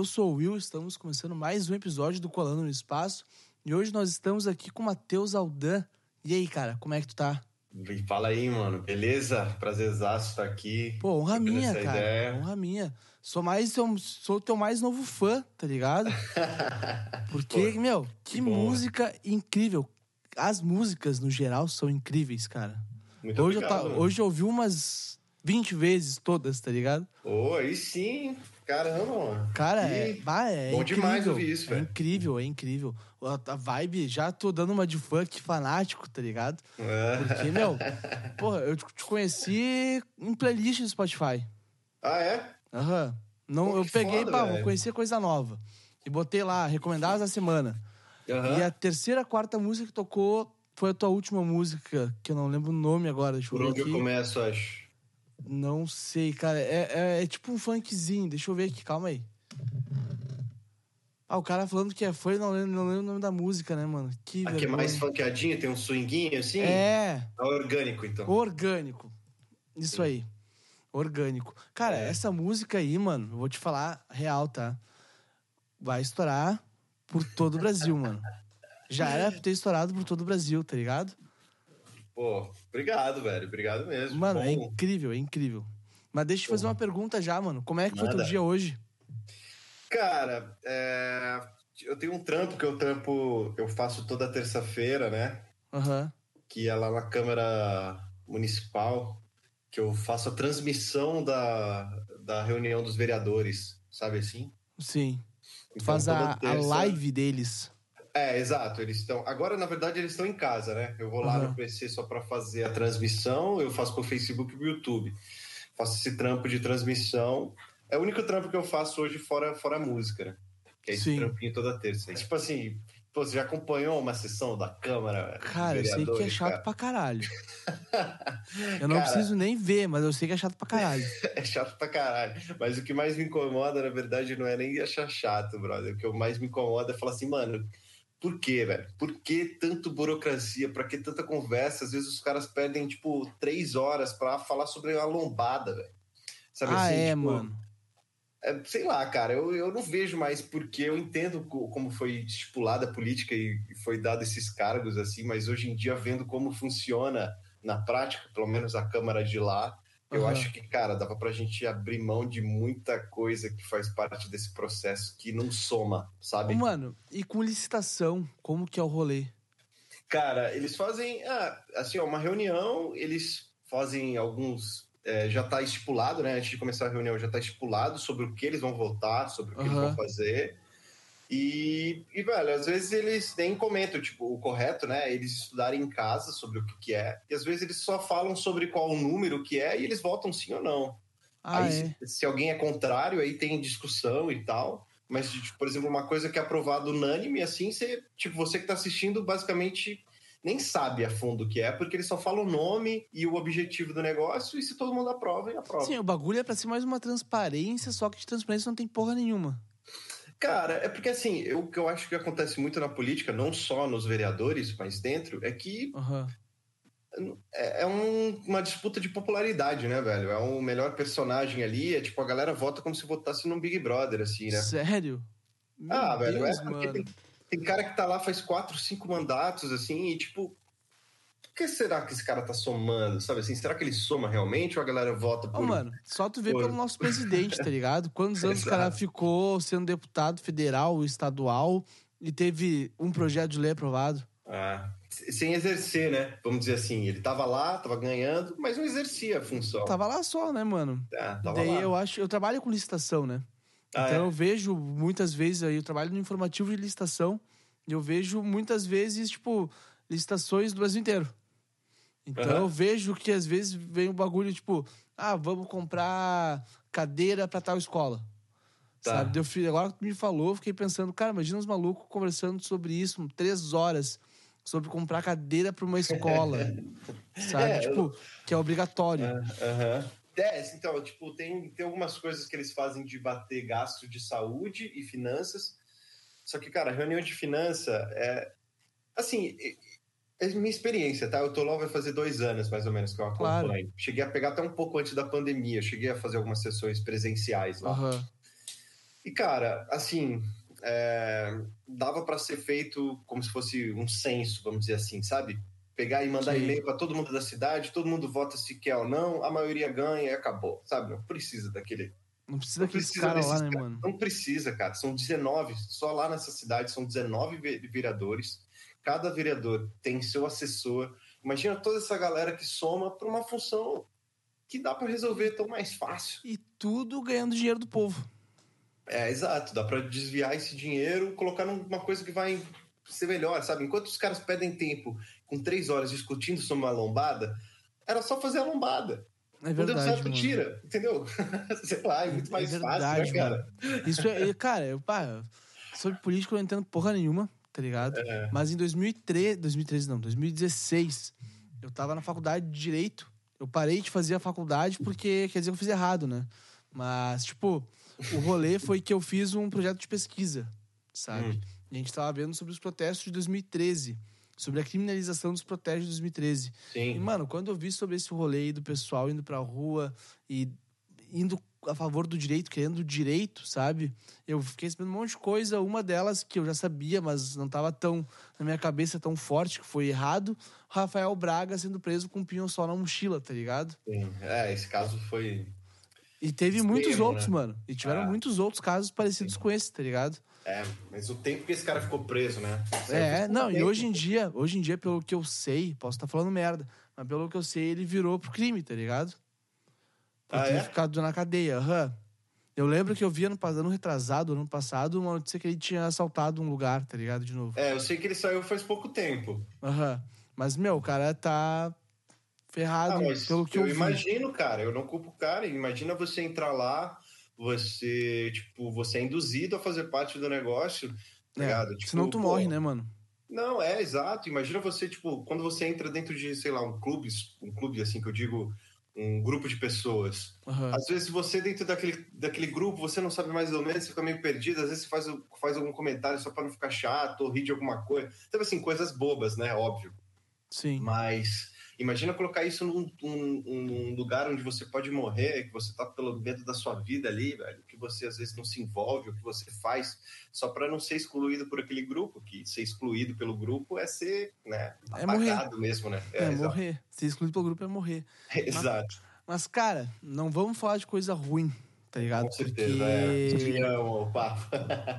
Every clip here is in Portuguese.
Eu sou o Will, estamos começando mais um episódio do Colando no Espaço. E hoje nós estamos aqui com o Matheus Aldan. E aí, cara, como é que tu tá? E Fala aí, mano. Beleza? Prazerzaço estar aqui. Pô, honra minha, cara. ideia. Honra minha. Sou mais sou, sou o teu mais novo fã, tá ligado? Porque, Pô, meu, que, que música incrível. As músicas, no geral, são incríveis, cara. Muito hoje, obrigado. eu mano. hoje eu ouvi umas 20 vezes todas, tá ligado? Ô, aí sim. Caramba, mano. Cara, é, bah, é bom incrível. demais ouvir isso, É velho. incrível, é incrível. A, a vibe, já tô dando uma de funk fanático, tá ligado? É. Porque, meu, porra, eu te conheci em playlist do Spotify. Ah, é? Aham. Não, Pô, eu peguei, foda, pá, vou velho. conhecer coisa nova. E botei lá, recomendadas da semana. Aham. E a terceira, quarta música que tocou foi a tua última música, que eu não lembro o nome agora, deixa Por onde eu começo, acho. Não sei, cara. É, é- é tipo um funkzinho. Deixa eu ver aqui, calma aí. Ah, o cara falando que é fã e não lembro, não lembro o nome da música, né, mano? Que Aqui é mais funkeadinho, tem um swinguinho assim? É, É orgânico, então. orgânico. Isso aí. Orgânico. Cara, É. essa música aí, mano, eu vou te falar real, tá? Vai estourar por todo o Brasil, mano. Já era pra ter estourado por todo o Brasil, tá ligado? Pô, obrigado, velho. Obrigado mesmo. Mano, é Bom. incrível, é incrível. Mas deixa eu te fazer uma pergunta já, mano. Como é que foi teu Manda. dia hoje? Cara, é, eu tenho um trampo que eu trampo, eu faço toda terça-feira, né? Aham. que é lá na Câmara Municipal, que eu faço a transmissão da, da reunião dos vereadores, sabe assim? Sim. Tu Então, faz a, a live deles. É, exato. Eles estão. Agora, na verdade, eles estão em casa, né? Eu vou lá Aham. no PC só para fazer a transmissão, eu faço pro Facebook e pro YouTube. Faço esse trampo de transmissão. É o único trampo que eu faço hoje fora, fora a música, né? Que é esse Sim. trampinho toda terça. Tipo assim, pô, você já acompanhou uma sessão da Câmara? Cara, eu sei que é chato cara? pra caralho. Eu não Cara. preciso nem ver, mas eu sei que é chato pra caralho. É chato pra caralho. Mas o que mais me incomoda, na verdade, não é nem achar chato, brother. O que mais me incomoda é falar assim, mano, por quê, velho? Por que tanto burocracia? Pra que tanta conversa? Às vezes os caras perdem, tipo, três horas pra falar sobre uma lombada, velho. Sabe ah, assim? é, tipo, mano. é, sei lá, cara, eu, eu não vejo mais porque eu entendo co- como foi estipulada a política e e foi dado esses cargos, assim, mas hoje em dia, vendo como funciona na prática, pelo menos a Câmara de lá, eu Aham. acho que, cara, dava pra gente abrir mão de muita coisa que faz parte desse processo que não soma, sabe? Mano, e com licitação, como que é o rolê? Cara, eles fazem, ah, assim, ó, uma reunião, eles fazem alguns. é, já tá estipulado, né? Antes de começar a reunião, já tá estipulado sobre o que eles vão votar, sobre o que eles Aham. vão fazer. E, e, velho, às vezes eles nem comentam, tipo, o correto, né? Eles estudarem em casa sobre o que, que é. E às vezes eles só falam sobre qual o número que é e eles votam sim ou não. Ah, aí, é. se, se alguém é contrário, aí tem discussão e tal. Mas, tipo, por exemplo, uma coisa que é aprovada unânime, assim, você, tipo, você que tá assistindo, basicamente nem sabe a fundo o que é, porque eles só falam o nome e o objetivo do negócio, e se todo mundo aprova, ele aprova. Sim, o bagulho é pra ser mais uma transparência, só que de transparência não tem porra nenhuma. Cara, é porque assim, o que eu acho que acontece muito na política, não só nos vereadores, mas dentro, é que Aham. é, é um- uma disputa de popularidade, né, velho? É o melhor personagem ali, é tipo, a galera vota como se votasse num Big Brother, assim, né? Sério? Meu Ah, velho, Deus, é porque tem, tem cara que tá lá faz quatro, cinco mandatos, assim, e tipo, que será que esse cara tá somando, sabe assim? Será que ele soma realmente ou a galera vota Ô, por... mano, só tu vê por- pelo nosso presidente, tá ligado? Quantos anos o cara ficou sendo deputado federal, estadual e teve um projeto de lei aprovado? Ah, sem exercer, né? Vamos dizer assim, ele tava lá, tava ganhando, mas não exercia a função. Tava lá só, né, mano? Ah, tava Daí lá. eu acho, eu trabalho com licitação, né? Ah, então é? eu vejo muitas vezes aí, eu trabalho no informativo de licitação, e eu vejo muitas vezes, tipo, licitações do Brasil inteiro. Então Aham. eu vejo que às vezes vem um bagulho tipo, ah, vamos comprar cadeira pra tal escola. Tá. Sabe? Eu, fui- agora que tu me falou, eu fiquei pensando, cara, imagina os malucos conversando sobre isso, três horas, sobre comprar cadeira pra uma escola. sabe? É, tipo, que é obrigatório. Aham. É, então, tipo, tem, tem algumas coisas que eles fazem de bater gasto de saúde e finanças. Só que, cara, reunião de finança é. Assim, é minha experiência, tá? Eu tô lá vai fazer dois anos, mais ou menos, que eu acompanho. Claro. Cheguei a pegar até um pouco antes da pandemia. Cheguei a fazer algumas sessões presenciais lá. Aham. E, cara, assim, é, dava para ser feito como se fosse um censo, vamos dizer assim, sabe? Pegar e mandar e-mail para todo mundo da cidade, todo mundo vota se quer ou não, a maioria ganha e acabou, sabe? Não precisa daquele. Não precisa Não precisa caras lá, né, mano? Não precisa, cara. São 19, só lá nessa cidade são 19 ve- vereadores. Cada vereador tem seu assessor. Imagina toda essa galera que soma para uma função que dá para resolver tão mais fácil. E tudo ganhando dinheiro do povo. É, exato. Dá para desviar esse dinheiro, colocar numa coisa que vai ser melhor, sabe? Enquanto os caras perdem tempo com três horas discutindo sobre uma lombada, era só fazer a lombada. É Não deu verdade, certo, tira, entendeu? Sei lá, é muito mais é fácil, verdade, né, cara? mano. Isso é, cara, eu, pá, sobre política eu não entendo porra nenhuma, tá ligado? É. Mas em 2013, 2013 não, 2016, eu tava na faculdade de Direito. Eu parei de fazer a faculdade porque quer dizer que eu fiz errado, né? Mas, tipo, o rolê foi que eu fiz um projeto de pesquisa, sabe? Hum. E a gente tava vendo sobre os protestos de 2013, sobre a criminalização dos protestos de 2013. E, Sim. mano, quando eu vi sobre esse rolê do pessoal indo pra rua e indo a favor do direito, querendo o direito, sabe? Eu fiquei sabendo um monte de coisa. Uma delas que eu já sabia, mas não tava tão na minha cabeça tão forte, que foi errado. Rafael Braga sendo preso com um pinhão só na mochila, tá ligado? Sim. É, esse caso foi. E teve Extremo, muitos outros, né? mano. E tiveram Ah. muitos outros casos parecidos com esse, tá ligado? É, mas o tempo que esse cara ficou preso, né? É, não, e hoje em dia, hoje em dia, pelo que eu sei, posso estar falando merda, mas pelo que eu sei, ele virou pro crime, tá ligado? Ah, ter é? ficado na cadeia, aham. Eu lembro que eu vi ano passado, ano retrasado, ano passado, uma notícia que ele tinha assaltado um lugar, tá ligado? De novo. É, eu sei que ele saiu faz pouco tempo. Aham. Mas, meu, o cara tá ferrado Ah, pelo que eu eu, vi. imagino, cara, eu não culpo o cara. Imagina você entrar lá, você, tipo, você é induzido a fazer parte do negócio, tá É, ligado? Tipo, Senão tu pô, morre, né, mano? Não, é exato. Imagina você, tipo, quando você entra dentro de, sei lá, um clube, um clube assim que eu digo, um grupo de pessoas. Aham. Às vezes você dentro daquele, daquele grupo, você não sabe mais ou menos, você fica meio perdido, às vezes você faz, faz algum comentário só para não ficar chato ou rir de alguma coisa. Então, assim, coisas bobas, né? Óbvio. Sim. Mas imagina colocar isso num, num- num lugar onde você pode morrer, que você tá pelo medo da sua vida ali, velho, que você às vezes não se envolve, o que você faz, só para não ser excluído por aquele grupo, que ser excluído pelo grupo é ser, né, É morrer. apagado mesmo, né? É, exato. morrer. Ser excluído pelo grupo é morrer. Exato, Mas, cara, não vamos falar de coisa ruim, tá ligado? com certeza. É. Porque Desviamos o papo.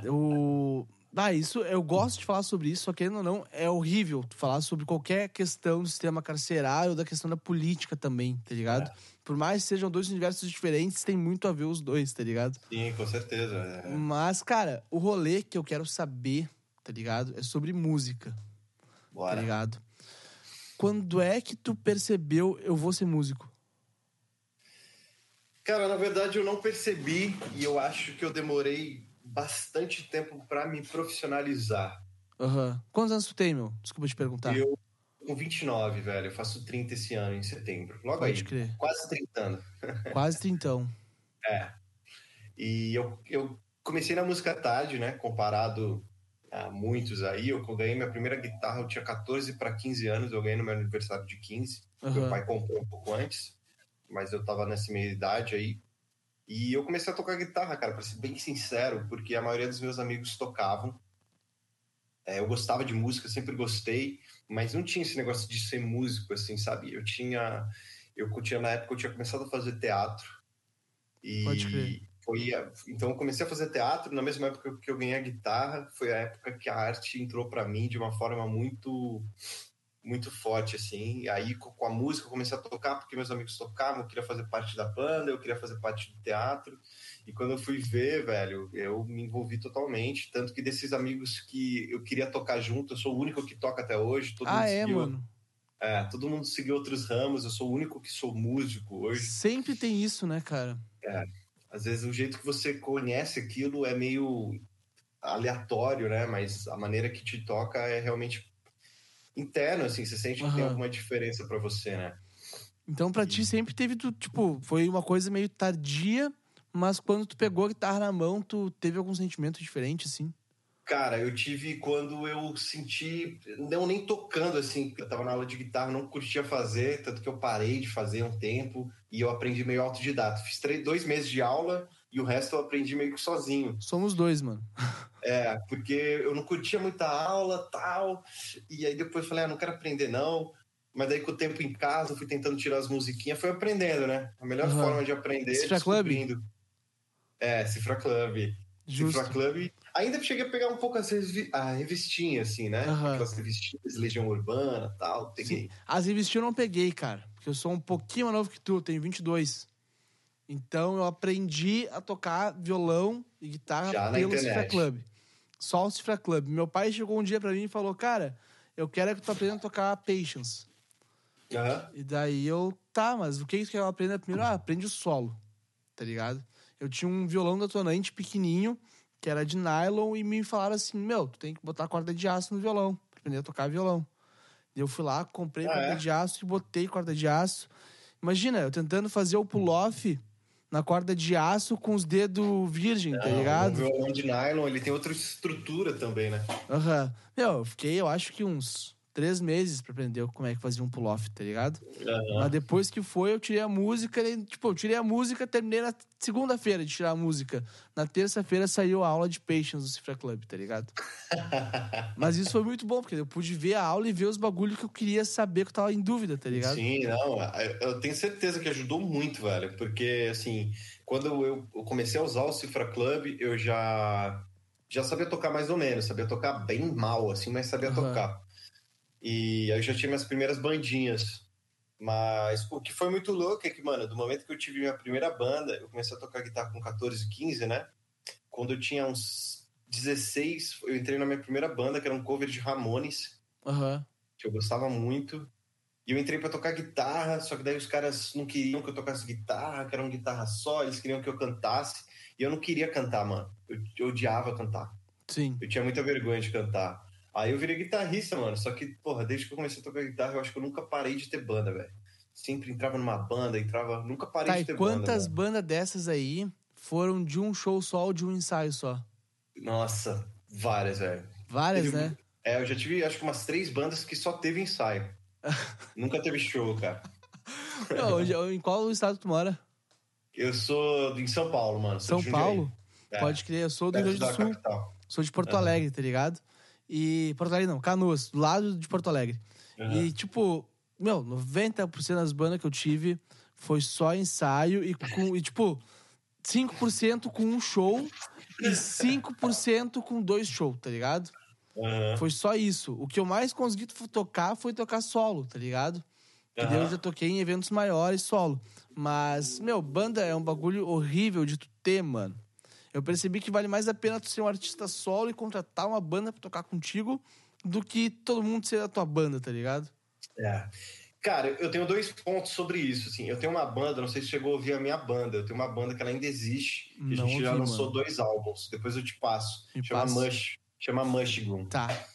eu... Ah, isso, eu gosto de falar sobre isso, só querendo ou não, é horrível falar sobre qualquer questão do sistema carcerário ou da questão da política também, tá ligado? É. Por mais que sejam dois universos diferentes, tem muito a ver os dois, tá ligado? Sim, com certeza. é. Mas, cara, o rolê que eu quero saber, tá ligado? É sobre música, tá Bora. ligado? Quando é que tu percebeu eu vou ser músico? Cara, na verdade eu não percebi e eu acho que eu demorei bastante tempo para me profissionalizar. Aham. Quantos anos tu tem, meu? Desculpa te perguntar. Eu, com 29, velho, eu faço 30 esse ano, em setembro. Logo Pode aí, crer. quase 30 anos. Quase trintão. É. E eu, eu comecei na música tarde, né? Comparado a muitos aí. Eu ganhei minha primeira guitarra, eu tinha 14 para 15 anos, eu ganhei no meu aniversário de 15. Meu Aham. pai comprou um pouco antes, mas eu tava nessa meia idade aí. E eu comecei a tocar guitarra, cara, pra ser bem sincero, porque a maioria dos meus amigos tocavam. É, eu gostava de música, sempre gostei, mas não tinha esse negócio de ser músico, assim, sabe? Eu tinha. Eu tinha, na época, eu tinha começado a fazer teatro. E Pode crer. foi. Então, eu comecei a fazer teatro na mesma época que eu ganhei a guitarra. Foi a época que a arte entrou pra mim de uma forma muito muito forte, assim. E aí, co- com a música, eu comecei a tocar, porque meus amigos tocavam, eu queria fazer parte da banda, eu queria fazer parte do teatro. E quando eu fui ver, velho, eu me envolvi totalmente. Tanto que desses amigos que eu queria tocar junto, eu sou o único que toca até hoje. Todo Ah, mundo é, seguiu- mano. É, todo mundo seguiu outros ramos, eu sou o único que sou músico hoje. Sempre tem isso, né, cara? Às vezes o jeito que você conhece aquilo é meio aleatório, né? Mas a maneira que te toca é realmente interno, assim, você sente que tem alguma diferença pra você, né? Então, pra ti, sempre teve, tu, tipo, foi uma coisa meio tardia, mas quando tu pegou a guitarra na mão, tu teve algum sentimento diferente, assim? Cara, eu tive quando eu senti, não nem tocando assim, eu tava na aula de guitarra, não curtia fazer, tanto que eu parei de fazer um tempo e eu aprendi meio autodidata. Fiz três, dois meses de aula e o resto eu aprendi meio que sozinho. Somos dois, mano. É, porque eu não curtia muita aula, tal, e aí depois falei, ah, não quero aprender não. Mas daí com o tempo em casa, fui tentando tirar as musiquinhas, foi aprendendo, né? A melhor Aham. forma de aprender é Cifra Club? descobrindo. É, Cifra Club. Justo. Cifra Club. Ainda cheguei a pegar um pouco as revi a revistinha, assim, né? Aham. Aquelas revistinhas, Legião Urbana tal. Peguei. As revistinhas eu não peguei, cara. Porque eu sou um pouquinho mais novo que tu, eu tenho 22. Então eu aprendi a tocar violão e guitarra Já pelo. Cifra Club. Só o Cifra Club. Meu pai chegou um dia pra mim e falou: Cara, eu quero que tu aprenda a tocar Patience. Aham. E daí eu, tá, mas o que que eu aprendo primeiro? Ah, aprende o solo, tá ligado? Eu tinha um violão da tonante pequenininho, que era de nylon, e me falaram assim: Meu, tu tem que botar corda de aço no violão, pra aprender a tocar violão. E eu fui lá, comprei Ah, corda é? de aço e botei corda de aço. Imagina, eu tentando fazer o pull-off na corda de aço com os dedos virgem, tá ligado? O violão de nylon, ele tem outra estrutura também, né? Aham. Meu, eu fiquei, eu acho que uns três meses pra aprender como é que fazia um pull-off, tá ligado? Aham. Mas depois que foi, eu tirei a música. e, Tipo, eu tirei a música, terminei na segunda-feira de tirar a música. Na terça-feira saiu a aula de Patience do Cifra Club, tá ligado? Mas isso foi muito bom, porque eu pude ver a aula e ver os bagulhos que eu queria saber que eu tava em dúvida, tá ligado? Sim, não, eu tenho certeza que ajudou muito, velho, porque assim, quando eu comecei a usar o Cifra Club, eu já já sabia tocar mais ou menos, sabia tocar bem mal, assim, mas sabia Aham. tocar. E aí eu já tinha minhas primeiras bandinhas. Mas o que foi muito louco é que, mano, do momento que eu tive minha primeira banda, eu comecei a tocar guitarra com 14, 15, né? Quando eu tinha uns 16, eu entrei na minha primeira banda, que era um cover de Ramones Aham. que eu gostava muito. E eu entrei pra tocar guitarra, só que daí os caras não queriam que eu tocasse guitarra, que era uma guitarra só, eles queriam que eu cantasse. E eu não queria cantar, mano. Eu, eu odiava cantar. Sim. Eu tinha muita vergonha de cantar. Aí eu virei guitarrista, mano. Só que, porra, desde que eu comecei a tocar guitarra, eu acho que eu nunca parei de ter banda, velho. Sempre entrava numa banda, entrava. Nunca parei Tá, de ter quantas banda. bandas dessas aí foram de um show só ou de um ensaio só? Nossa, várias, velho. Várias, Teve- né? É, eu já tive acho que umas três bandas que só teve ensaio. nunca teve show, cara. Não, onde- em qual estado tu mora? Eu sou em São Paulo, mano. São. Paulo? É. Pode crer, eu sou do Rio Grande do Sul. capital. Sou de Porto Aham. Alegre, tá ligado? E. Porto Alegre não, Canoas, do lado de Porto Alegre. Aham. E, tipo, meu, 90% das bandas que eu tive foi só ensaio e, com, e tipo, 5% com um show e 5% com dois shows, tá ligado? Aham. Foi só isso. O que eu mais consegui tocar foi tocar solo, tá ligado? Que daí eu já toquei em eventos maiores solo. Mas, meu, banda é um bagulho horrível de tu ter, mano. Eu percebi que vale mais a pena tu ser um artista solo e contratar uma banda pra tocar contigo do que todo mundo ser da tua banda, tá ligado? É. Cara, eu tenho dois pontos sobre isso. Assim. Eu tenho uma banda, não sei se chegou a ouvir a minha banda. Eu tenho uma banda que ela ainda existe. E a Não gente já ouvi, lançou mano. dois álbuns. Depois eu te passo. Me chama passa. Mush. Chama Mushroom. Tá.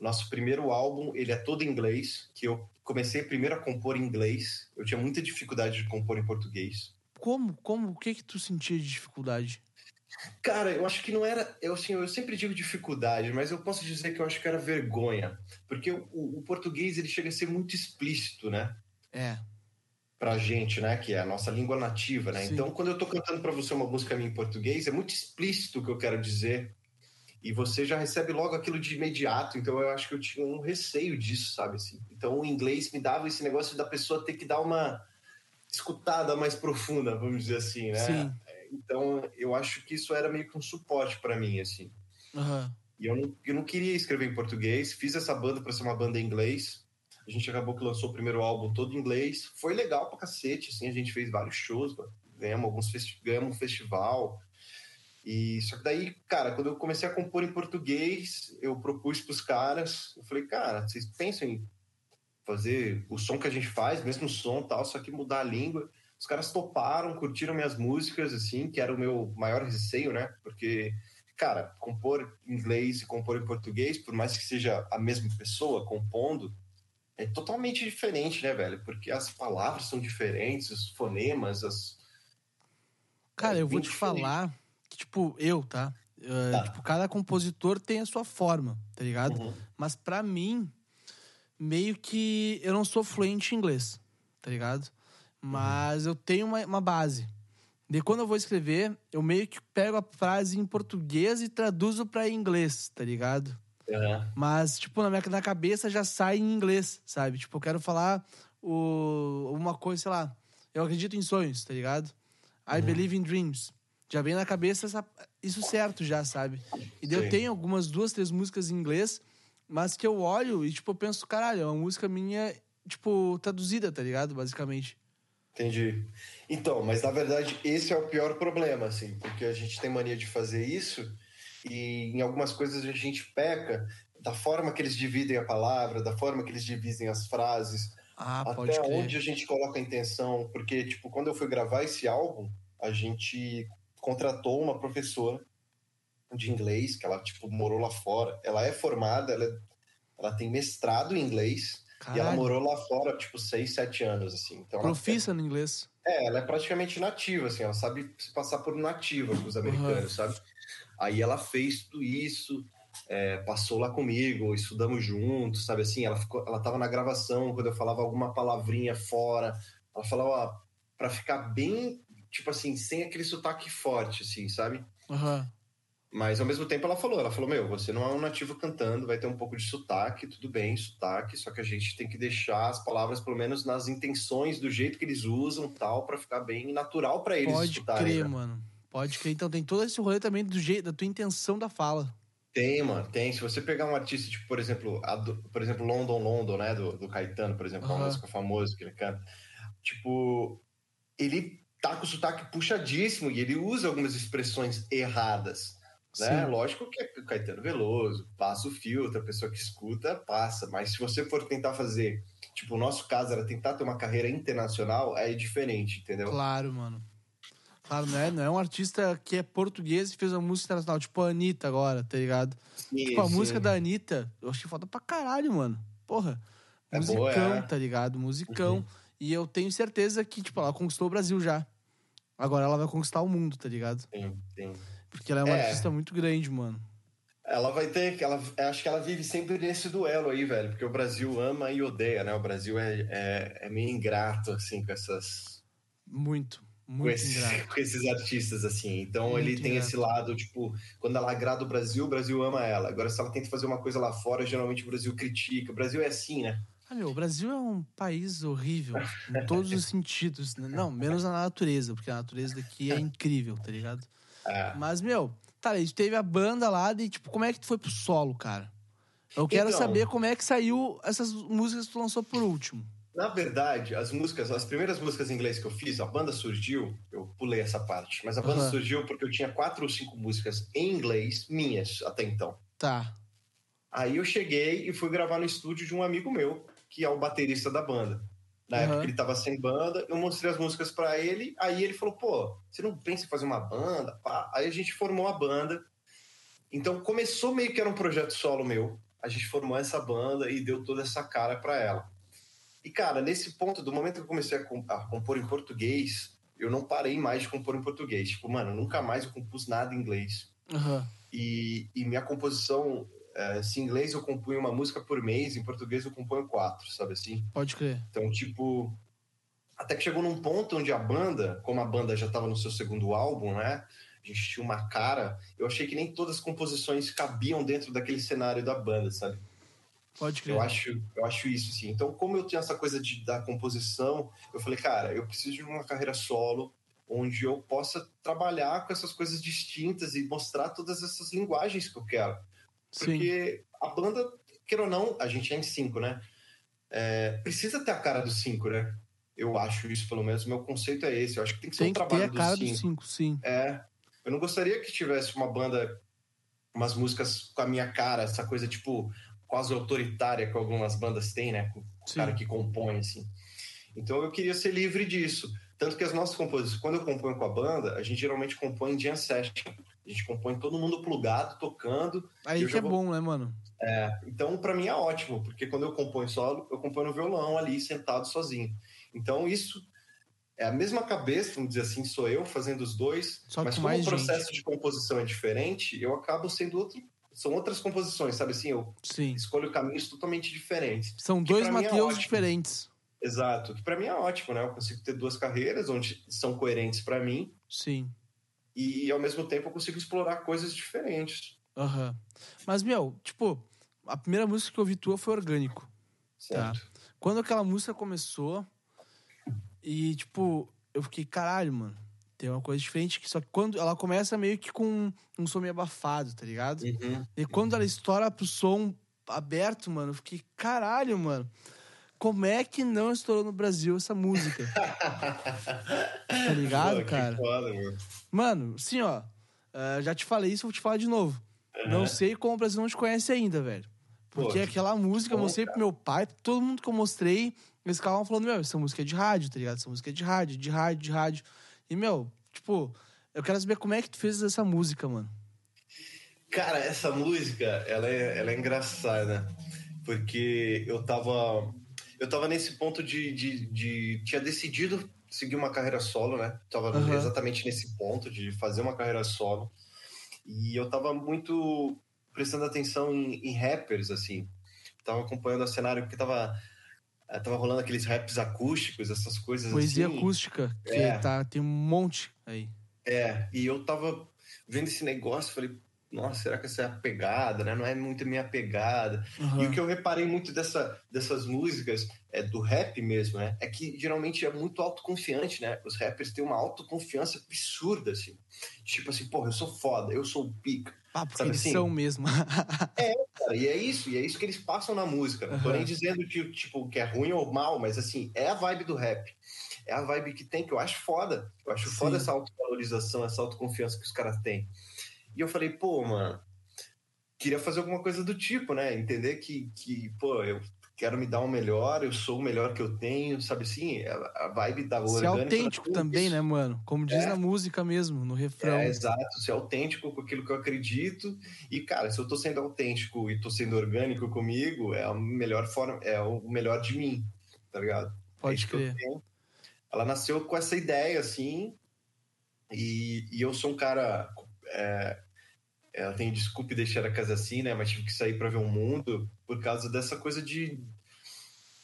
Nosso primeiro álbum, ele é todo em inglês. Que eu comecei primeiro a compor em inglês. Eu tinha muita dificuldade de compor em português. Como, como, o que que tu sentia de dificuldade? Cara, eu acho que não era. Eu, assim, eu sempre digo dificuldade, mas eu posso dizer que eu acho que era vergonha. Porque o, o português ele chega a ser muito explícito, né? É. Pra gente, né? Que é a nossa língua nativa, né? Sim. Então, quando eu tô cantando pra você uma música minha em português, é muito explícito o que eu quero dizer. E você já recebe logo aquilo de imediato. Então, eu acho que eu tinha um receio disso, sabe? Assim. Então, o inglês me dava esse negócio da pessoa ter que dar uma escutada mais profunda, vamos dizer assim, né? Sim. Então, eu acho que isso era meio que um suporte pra mim, assim. Aham. E eu não, eu não queria escrever em português. Fiz essa banda para ser uma banda em inglês. A gente acabou que lançou o primeiro álbum todo em inglês. Foi legal pra cacete, assim. A gente fez vários shows, ganhamos alguns festi ganhamos um festival. E só que daí, cara, quando eu comecei a compor em português, eu propus pros caras. Eu falei, cara, vocês pensam em fazer o som que a gente faz, mesmo som tal, só que mudar a língua. Os caras toparam, curtiram minhas músicas, assim, que era o meu maior receio, né? Porque, cara, compor em inglês e compor em português, por mais que seja a mesma pessoa compondo, é totalmente diferente, né, velho? Porque as palavras são diferentes, os fonemas, as. Cara, É eu vou te diferente. falar que, tipo, eu, tá? Eh, Tá. Tipo, cada compositor tem a sua forma, tá ligado? Uhum. Mas pra mim, meio que eu não sou fluente em inglês, tá ligado? Mas eu tenho uma, uma base. De quando eu vou escrever, eu meio que pego a frase em português e traduzo pra inglês, tá ligado? Aham. Mas, tipo, na minha na cabeça já sai em inglês, sabe? Tipo, eu quero falar o, uma coisa, sei lá. Eu acredito em sonhos, tá ligado? I believe in dreams. Já vem na cabeça essa- isso certo já, sabe? E daí eu tenho algumas duas, três músicas em inglês, mas que eu olho e, tipo, eu penso, caralho, é uma música minha, tipo, traduzida, tá ligado? Basicamente. Entendi. Então, mas na verdade esse é o pior problema, assim, porque a gente tem mania de fazer isso e em algumas coisas a gente peca da forma que eles dividem a palavra, da forma que eles dividem as frases, Ah, até onde a gente coloca a intenção, porque tipo quando eu fui gravar esse álbum, a gente contratou uma professora de inglês que ela tipo morou lá fora. Ela é formada, ela, é- ela tem mestrado em inglês e ela Caralho. morou lá fora tipo seis, sete anos assim. Então ela Profissa no inglês. é, ela é praticamente nativa, assim, ela sabe se passar por nativa com os americanos, sabe? Aí ela fez tudo isso, é, passou lá comigo, estudamos juntos, sabe assim? Ela, ficou, ela tava na gravação quando eu falava alguma palavrinha fora, ela falava para ficar bem, tipo assim, sem aquele sotaque forte, assim, sabe? Aham. Mas ao mesmo tempo ela falou, ela falou, meu, você não é um nativo cantando, vai ter um pouco de sotaque, tudo bem, sotaque, só que a gente tem que deixar as palavras pelo menos nas intenções, do jeito que eles usam, tal, pra ficar bem natural pra eles Pode escutarem. crer, né? mano. Pode crer. Então tem todo esse rolê também do jeito, da tua intenção da fala. Tem, mano, tem. Se você pegar um artista, tipo, por exemplo, do- por exemplo, London London, né, do, do Caetano, por exemplo, uma Aham. música famosa que ele canta, tipo, ele tá com o sotaque puxadíssimo e ele usa algumas expressões erradas. Né? Sim. Lógico que é Caetano Veloso, passa o filtro, a pessoa que escuta passa, mas se você for tentar fazer, tipo, o nosso caso era tentar ter uma carreira internacional, é diferente, entendeu? Claro, mano. Claro, não é, não é um artista que é português e fez uma música internacional, tipo a Anitta agora, tá ligado? Sim, tipo, a sim. música da Anitta, eu achei foda pra caralho, mano. Porra. É Musicão, boa, é. tá ligado? Musicão. Uhum. E eu tenho certeza que, tipo, ela conquistou o Brasil já. Agora ela vai conquistar o mundo, tá ligado? Sim, sim. Porque ela é uma É. artista muito grande, mano. Ela vai ter. Ela, acho que ela vive sempre nesse duelo aí, velho. Porque o Brasil ama e odeia, né? O Brasil é, é, é meio ingrato, assim, com essas. Muito, Com muito esses, ingrato. com esses artistas, assim. Então Muito ele tem ingrato. esse lado, tipo, quando ela agrada o Brasil, o Brasil ama ela. Agora, se ela tenta fazer uma coisa lá fora, geralmente o Brasil critica. O Brasil é assim, né? Ah, meu, o Brasil é um país horrível em todos os sentidos. né? Não, menos na natureza, porque a natureza daqui é incrível, tá ligado? É. Mas, meu, tá, a gente teve a banda lá e, tipo, como é que tu foi pro solo, cara? Eu quero Então- saber como é que saiu essas músicas que tu lançou por último. Na verdade, as músicas, as primeiras músicas em inglês que eu fiz, a banda surgiu, eu pulei essa parte, mas a banda Aham. surgiu porque eu tinha quatro ou cinco músicas em inglês minhas até então. Tá. Aí eu cheguei e fui gravar no estúdio de um amigo meu, que é o baterista da banda. Na Aham. época ele tava sem banda, eu mostrei as músicas pra ele, aí ele falou: pô, você não pensa em fazer uma banda? Pá. Aí a gente formou a banda. Então começou meio que era um projeto solo meu. A gente formou essa banda e deu toda essa cara pra ela. E cara, nesse ponto, do momento que eu comecei a, com- a compor em português, eu não parei mais de compor em português. Tipo, mano, nunca mais eu compus nada em inglês. Aham. E, e minha composição, eh, se em inglês eu compunho uma música por mês, em português eu componho quatro, sabe assim? Pode crer. Então, tipo, até que chegou num ponto onde a banda, como a banda já estava no seu segundo álbum, né? A gente tinha uma cara, eu achei que nem todas as composições cabiam dentro daquele cenário da banda, sabe? Pode crer. Eu acho, eu acho isso, sim. Então, como eu tinha essa coisa de, da composição, eu falei, cara, eu preciso de uma carreira solo onde eu possa trabalhar com essas coisas distintas e mostrar todas essas linguagens que eu quero. Sim. Porque a banda, queira ou não, a gente é em cinco, né? É, precisa ter a cara dos cinco, né? Eu acho isso, pelo menos. Meu conceito é esse. Eu acho que tem que ser Tem um que ter trabalho a cara dos cinco. cinco, sim. É. Eu não gostaria que tivesse uma banda, umas músicas com a minha cara, essa coisa tipo quase autoritária que algumas bandas têm, né? Com o cara que compõe, assim. Então eu queria ser livre disso. Tanto que as nossas composições, quando eu componho com a banda, a gente geralmente compõe em jam session. A gente compõe todo mundo plugado, tocando. Aí que é vou- bom, né, mano? Então, para mim é ótimo, porque quando eu componho solo, eu componho no violão ali, sentado sozinho. Então, isso é a mesma cabeça, vamos dizer assim, sou eu fazendo os dois, Só mas com como o processo de composição é diferente, eu acabo sendo outro. São outras composições, sabe assim? Eu Sim. escolho caminhos totalmente diferentes. São dois é Mateus ótimo. diferentes. Exato. Que para mim é ótimo, né? Eu consigo ter duas carreiras onde são coerentes para mim Sim. E, ao mesmo tempo, eu consigo explorar coisas diferentes. Aham. Mas, meu, tipo, a primeira música que eu ouvi tua foi orgânico. Certo? Quando aquela música começou, e, tipo, eu fiquei, caralho, mano, tem uma coisa diferente. que Só que quando ela começa meio que com um som meio abafado, tá ligado? Uhum. E quando ela estoura pro som aberto, mano, eu fiquei, caralho, mano. Como é que não estourou no Brasil essa música? tá ligado, Pô, cara? foda. Mano, assim, ó. eh, já te falei isso, vou te falar de novo. Não sei como o Brasil não te conhece ainda, velho. Pô, Porque que aquela música eu mostrei pro meu pai, todo mundo que eu mostrei, eles ficavam falando, meu, essa música é de rádio, tá ligado? Essa música é de rádio, de rádio, de rádio. E, meu, tipo, eu quero saber como é que tu fez essa música, mano. Cara, essa música, ela é, ela é engraçada, porque eu tava, eu tava nesse ponto de, de, de- tinha decidido seguir uma carreira solo, né? Tava Aham. exatamente nesse ponto de fazer uma carreira solo, e eu tava muito prestando atenção em, em rappers, assim, tava acompanhando o cenário, porque tava, eh, tava rolando aqueles raps acústicos, essas coisas Poesia assim. acústica, que É. tá, tem um monte aí. É, e eu tava vendo esse negócio, falei, nossa, será que essa é a pegada, né? Não é muito a minha pegada. E Aham. o que eu reparei muito dessa, dessas músicas, é do rap mesmo, né? É que geralmente é muito autoconfiante, né? Os rappers têm uma autoconfiança absurda, assim. Tipo assim, porra, eu sou foda, eu sou o pica. Ah, porque Sabe eles assim? são mesmo. Cara, e é isso, e é isso que eles passam na música. Não tô Aham. nem dizendo que, tipo, que é ruim ou mal, mas assim, é a vibe do rap. É a vibe que tem, que eu acho foda. Eu acho foda Sim. essa autovalorização, essa autoconfiança que os caras têm. E eu falei, pô, mano, queria fazer alguma coisa do tipo, né? Entender que, que pô, eu quero me dar o melhor, eu sou o melhor que eu tenho, sabe assim? A, a vibe da Ser orgânica autêntico tudo também, isso. né, mano? Como diz É. na música mesmo, no refrão. É, exato, ser autêntico com aquilo que eu acredito. E, cara, se eu tô sendo autêntico e tô sendo orgânico comigo, é a melhor forma, é o melhor de mim, tá ligado? É Pode eu crer. Ela nasceu com essa ideia, assim, e, e eu sou um cara. É, ela tem desculpe deixar a casa assim, né? Mas tive que sair para ver o mundo por causa dessa coisa de.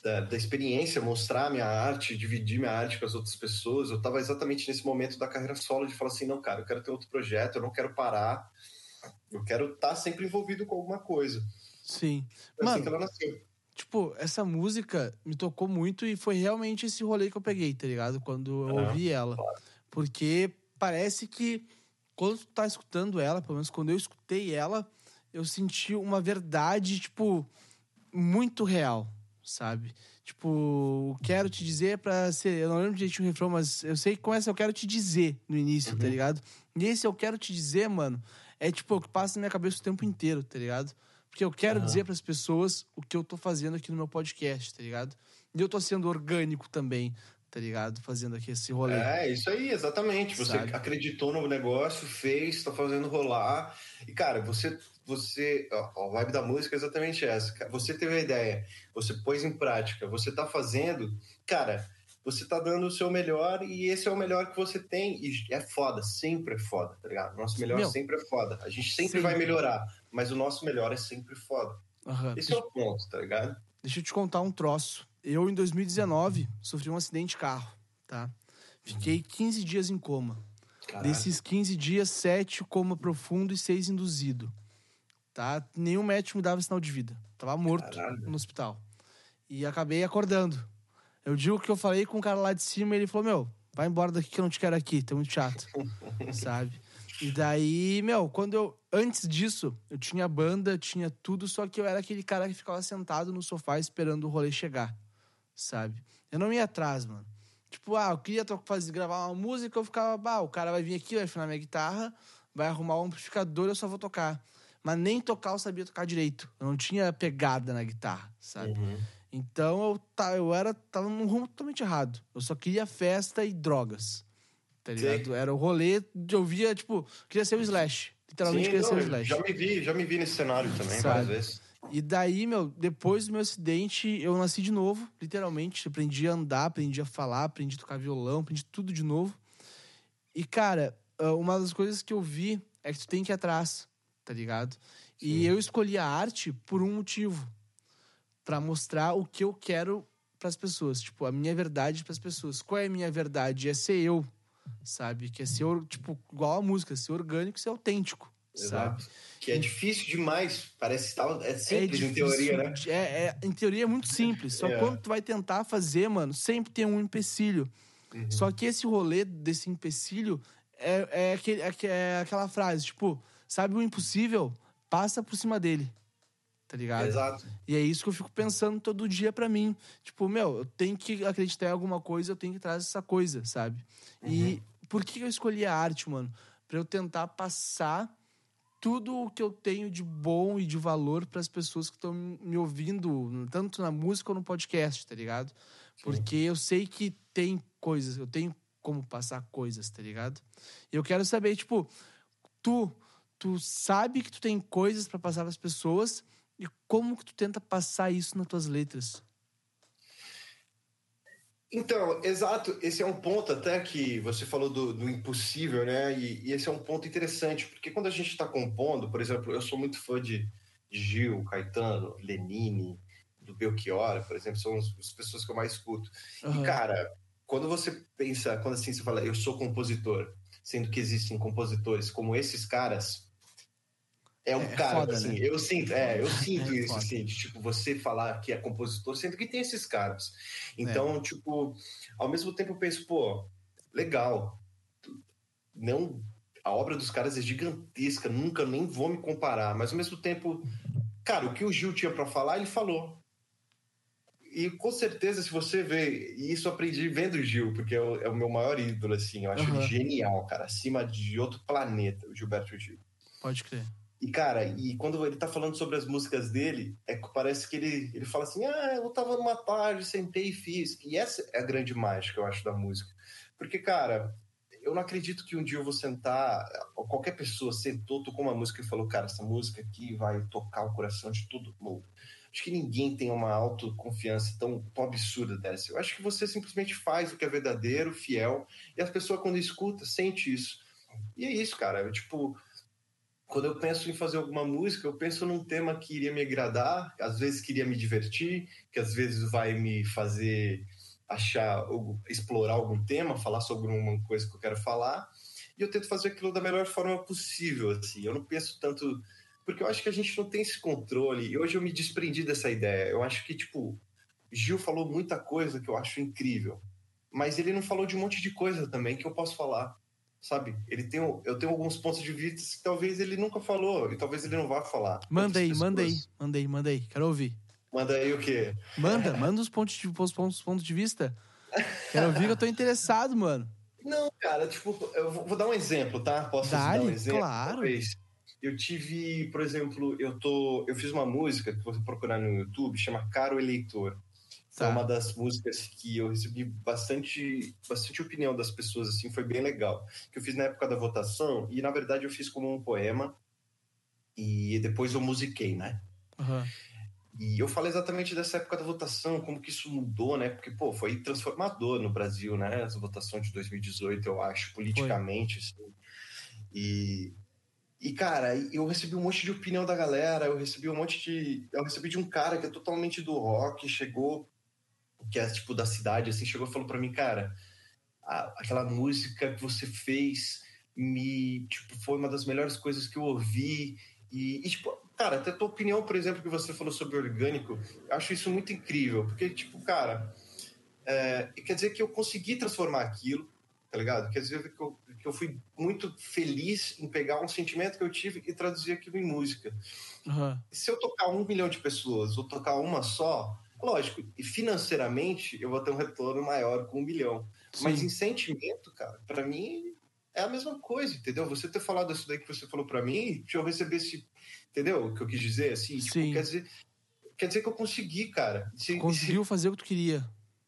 Da, da experiência, mostrar minha arte, dividir minha arte com as outras pessoas. Eu tava exatamente nesse momento da carreira solo de falar assim: não, cara, eu quero ter outro projeto, eu não quero parar, eu quero estar sempre envolvido com alguma coisa. Sim. Foi assim Mano, que ela nasceu. Tipo, essa música me tocou muito e foi realmente esse rolê que eu peguei, tá ligado? Quando eu Aham, ouvi ela. Porque parece que quando tu tá escutando ela, pelo menos quando eu escutei ela, eu senti uma verdade, tipo, muito real, sabe? Tipo, quero te dizer pra ser. Eu não lembro direito o refrão, mas eu sei que começa eu quero te dizer no início, tá Uhum. ligado? E esse eu quero te dizer, mano, é tipo o que passa na minha cabeça o tempo inteiro, tá ligado? Porque eu quero Aham. dizer pras pessoas o que eu tô fazendo aqui no meu podcast, tá ligado? E eu tô sendo orgânico também, tá ligado? Fazendo aqui esse rolê. É, isso aí, exatamente. Você Sabe? acreditou no negócio, fez, tá fazendo rolar. E, cara, você. você ó, a vibe da música é exatamente essa. Você teve a ideia, você pôs em prática, você tá fazendo. Cara, você tá dando o seu melhor e esse é o melhor que você tem. E é foda, sempre é foda, tá ligado? Nosso melhor Meu, sempre é foda. A gente sempre, sempre. vai melhorar, mas o nosso melhor é sempre foda. Aham. Esse é o ponto, tá ligado? Deixa eu te contar um troço. Eu, em 2019, sofri um acidente de carro, tá? Fiquei 15 dias em coma. Caralho. Desses 15 dias, 7 coma profundo e 6 induzido. Tá? Nenhum médico me dava sinal de vida. Tava morto Caralho. no hospital. E acabei acordando. Eu digo que eu falei com o cara lá de cima e ele falou: Meu, vai embora daqui que eu não te quero aqui, tá muito chato. Sabe? E daí, meu, quando eu. Antes disso, eu tinha banda, tinha tudo, só que eu era aquele cara que ficava sentado no sofá esperando o rolê chegar. Sabe? Eu não ia atrás, mano. Tipo, ah, eu queria fazer, gravar uma música, eu ficava, bah, o cara vai vir aqui, vai afinar minha guitarra, vai arrumar um amplificador, eu só vou tocar. mas nem tocar eu sabia tocar direito. Eu não tinha pegada na guitarra, sabe? Uhum. Então eu, tá, eu era, tava num rumo totalmente errado. Eu só queria festa e drogas. Tá ligado? Sei. Era o rolê de eu via, tipo, queria ser o Slash. Literalmente Sim, queria não, ser o eu Slash. já me vi, já me vi nesse cenário também, Sabe? várias vezes. E daí, meu, depois do meu acidente, eu nasci de novo, literalmente. Aprendi a andar, aprendi a falar, aprendi a tocar violão, aprendi tudo de novo. E, cara, ah, uma das coisas que eu vi é que tu tem que ir atrás, tá ligado? E Sim. eu escolhi a arte por um motivo. Pra mostrar o que eu quero pras pessoas. Tipo, a minha verdade pras pessoas. Qual é a minha verdade? É ser eu, sabe? Que é ser, tipo, igual a música, ser orgânico, ser autêntico, sabe? Exato. Que é difícil demais. Parece tal. É simples em difícil teoria, né? É, é- em teoria é muito simples. Só É. quando tu vai tentar fazer, mano, sempre tem um empecilho. Uhum. Só que esse rolê desse empecilho é, é, aquele, é, é aquela frase, tipo, sabe o impossível? Passa por cima dele. Tá ligado? Exato. E é isso que eu fico pensando todo dia pra mim. Tipo, meu, eu tenho que acreditar em alguma coisa, eu tenho que trazer essa coisa, sabe? E por que eu escolhi a arte, mano? Pra eu tentar passar tudo o que eu tenho de bom e de valor pras pessoas que estão me ouvindo, tanto na música ou no podcast, tá ligado? Porque eu sei que tem coisas, eu tenho como passar coisas, tá ligado? E eu quero saber, tipo, tu, tu sabe que tu tem coisas pra passar pras pessoas e como que tu tenta passar isso nas tuas letras? Então, exato. Esse é um ponto até que você falou do, do impossível, né? E, e esse é um ponto interessante, porque quando a gente está compondo, por exemplo, eu sou muito fã de Gil, Caetano, Lenine, do Belchior, por exemplo, são as, as pessoas que eu mais escuto. Aham. E, cara, quando você pensa, quando assim você fala, eu sou compositor, sendo que existem compositores como esses caras, é um É cara, foda, assim, né? eu sinto, é, eu sinto É isso, assim, de, tipo, você falar que é compositor, sendo que tem esses caras. É. Então, tipo, ao mesmo tempo eu penso, pô, legal, não, a obra dos caras é gigantesca, nunca nem vou me comparar, mas ao mesmo tempo, cara, o que o Gil tinha pra falar, ele falou. E com certeza, se você vê, e isso eu aprendi vendo o Gil, porque é o, é o meu maior ídolo, assim, eu acho Aham. ele genial, cara, acima de outro planeta, o Gilberto Gil. Pode crer. E, cara, e quando ele tá falando sobre as músicas dele, é que parece que ele, ele fala assim: ah, eu tava numa tarde, sentei e fiz. E essa é a grande mágica, eu acho, da música. Porque, cara, eu não acredito que um dia eu vou sentar, qualquer pessoa sentou, tocou uma música e falou: cara, essa música aqui vai tocar o coração de todo mundo. Acho que ninguém tem uma autoconfiança tão, tão absurda dessa. Eu acho que você simplesmente faz o que é verdadeiro, fiel, e as pessoas, quando escuta, sente isso. E é isso, cara. Eu, tipo, quando eu penso em fazer alguma música, eu penso num tema que iria me agradar, às vezes queria me divertir, que às vezes vai me fazer achar, explorar algum tema, falar sobre uma coisa que eu quero falar, e eu tento fazer aquilo da melhor forma possível, assim. Eu não penso tanto porque eu acho que a gente não tem esse controle. E hoje eu me desprendi dessa ideia. Eu acho que tipo Gil falou muita coisa que eu acho incrível, mas ele não falou de um monte de coisa também que eu posso falar sabe? Ele tem, eu tenho alguns pontos de vista que talvez ele nunca falou e talvez ele não vá falar. Manda aí, manda aí, manda aí, manda aí. Quero ouvir. Manda aí o quê? Manda, manda os pontos de, os pontos, pontos de vista. Quero ouvir que eu tô interessado, mano. Não, cara, tipo, eu vou, vou dar um exemplo, tá? Posso dar um exemplo? claro. Talvez. Eu tive, por exemplo, eu tô, eu fiz uma música que você procurar no YouTube, chama Caro Eleitor. Foi Tá. uma das músicas que eu recebi bastante, bastante opinião das pessoas, assim, foi bem legal. Que eu fiz na época da votação e na verdade eu fiz como um poema e depois eu musiquei, né? Aham. E eu falo exatamente dessa época da votação, como que isso mudou, né? Porque, pô, foi transformador no Brasil, né? Essa votação de 2018, eu acho, politicamente, assim. E, e, cara, eu recebi um monte de opinião da galera, eu recebi um monte de... Eu recebi de um cara que é totalmente do rock, chegou, que é, tipo, da cidade, assim, chegou e falou pra mim, cara, a- aquela música que você fez me, tipo, foi uma das melhores coisas que eu ouvi. E, e, tipo, cara, até a tua opinião, por exemplo, que você falou sobre orgânico, eu acho isso muito incrível, porque, tipo, cara, é, quer dizer que eu consegui transformar aquilo, tá ligado? Quer dizer que eu, que eu fui muito feliz em pegar um sentimento que eu tive e traduzir aquilo em música. Aham. Se eu tocar um milhão de pessoas ou tocar uma só, lógico, e financeiramente eu vou ter um retorno maior com um milhão. Mas Sim. em sentimento, cara, pra mim é a mesma coisa, entendeu? Você ter falado isso daí que você falou para mim, deixa eu receber esse. Entendeu o que eu quis dizer? Assim, tipo, Sim. quer dizer, quer dizer que eu consegui, cara. Se- Conseguiu fazer o que tu queria.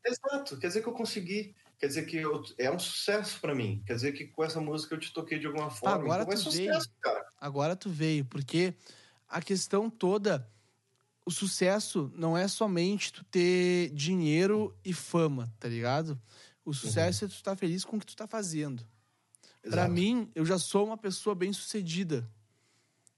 se- exato, quer dizer que eu consegui. Quer dizer que eu- é um sucesso para mim. Quer dizer que com essa música eu te toquei de alguma forma. agora então é tu sucesso, cara. Agora tu veio, porque a questão toda, o sucesso não é somente tu ter dinheiro e fama, tá ligado? O sucesso é tu estar feliz com o que tu tá fazendo. Pra Exato. mim, eu já sou uma pessoa bem sucedida.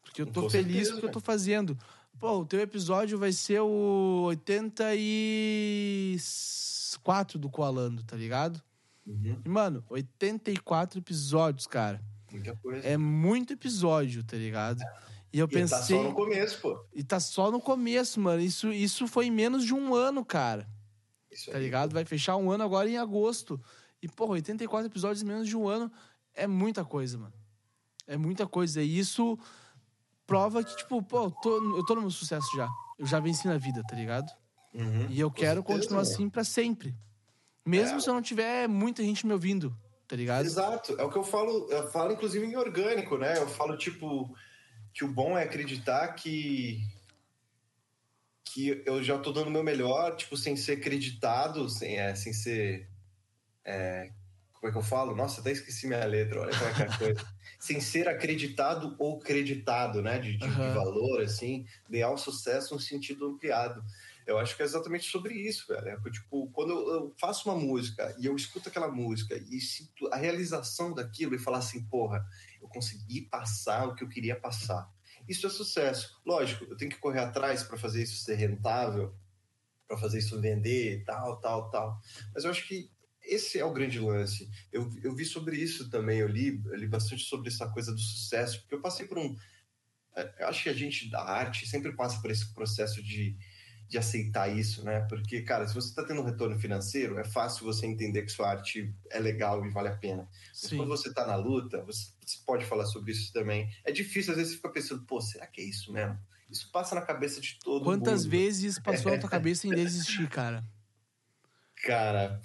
Porque eu tô Com feliz certeza, com o que eu tô fazendo. Pô, o teu episódio vai ser o 84 do Coalando, tá ligado? Uhum, E, mano, 84 episódios, cara. muita coisa. É muito episódio, tá ligado? E eu E tá pensei. só no começo, pô. E tá só no começo, mano. Isso, isso foi em menos de um ano, cara. Isso Tá aí. ligado? Vai fechar um ano agora em agosto. E, porra, 84 episódios em menos de um ano é muita coisa, mano. É muita coisa. E isso prova que, tipo, pô, eu tô, eu tô no meu sucesso já. Eu já venci na vida, tá ligado? Uhum, E eu quero certeza, continuar mano. assim pra sempre. Mesmo É. se eu não tiver muita gente me ouvindo, tá ligado? Exato, é o que eu falo, eu falo inclusive em orgânico, né? Eu falo tipo que o bom é acreditar que que eu já tô dando o meu melhor, tipo, sem ser acreditado, sem, é, sem ser é, como é que eu falo? Nossa, até esqueci minha letra, olha como é que é a coisa. sem ser acreditado ou creditado, né? De, de, de Aham. valor, assim, ganhar o sucesso no sentido ampliado. Eu acho que é exatamente sobre isso, velho. É que, tipo, quando eu, eu faço uma música e eu escuto aquela música e sinto a realização daquilo e falar assim, porra, eu consegui passar o que eu queria passar. Isso é sucesso. Lógico, eu tenho que correr atrás para fazer isso ser rentável, para fazer isso vender, tal, tal, tal. Mas eu acho que esse é o grande lance. Eu, eu vi sobre isso também, eu li, eu li bastante sobre essa coisa do sucesso, porque eu passei por um. é, Eu acho que a gente da arte sempre passa por esse processo de, de aceitar isso, né? Porque, cara, se você está tendo um retorno financeiro, é fácil você entender que sua arte é legal e vale a pena. Mas Sim. quando você tá na luta, você, você pode falar sobre isso também. É difícil, às vezes, você fica pensando, pô, será que é isso mesmo? Isso passa na cabeça de todo Quantas mundo. vezes passou na tua cabeça em desistir, cara? Cara,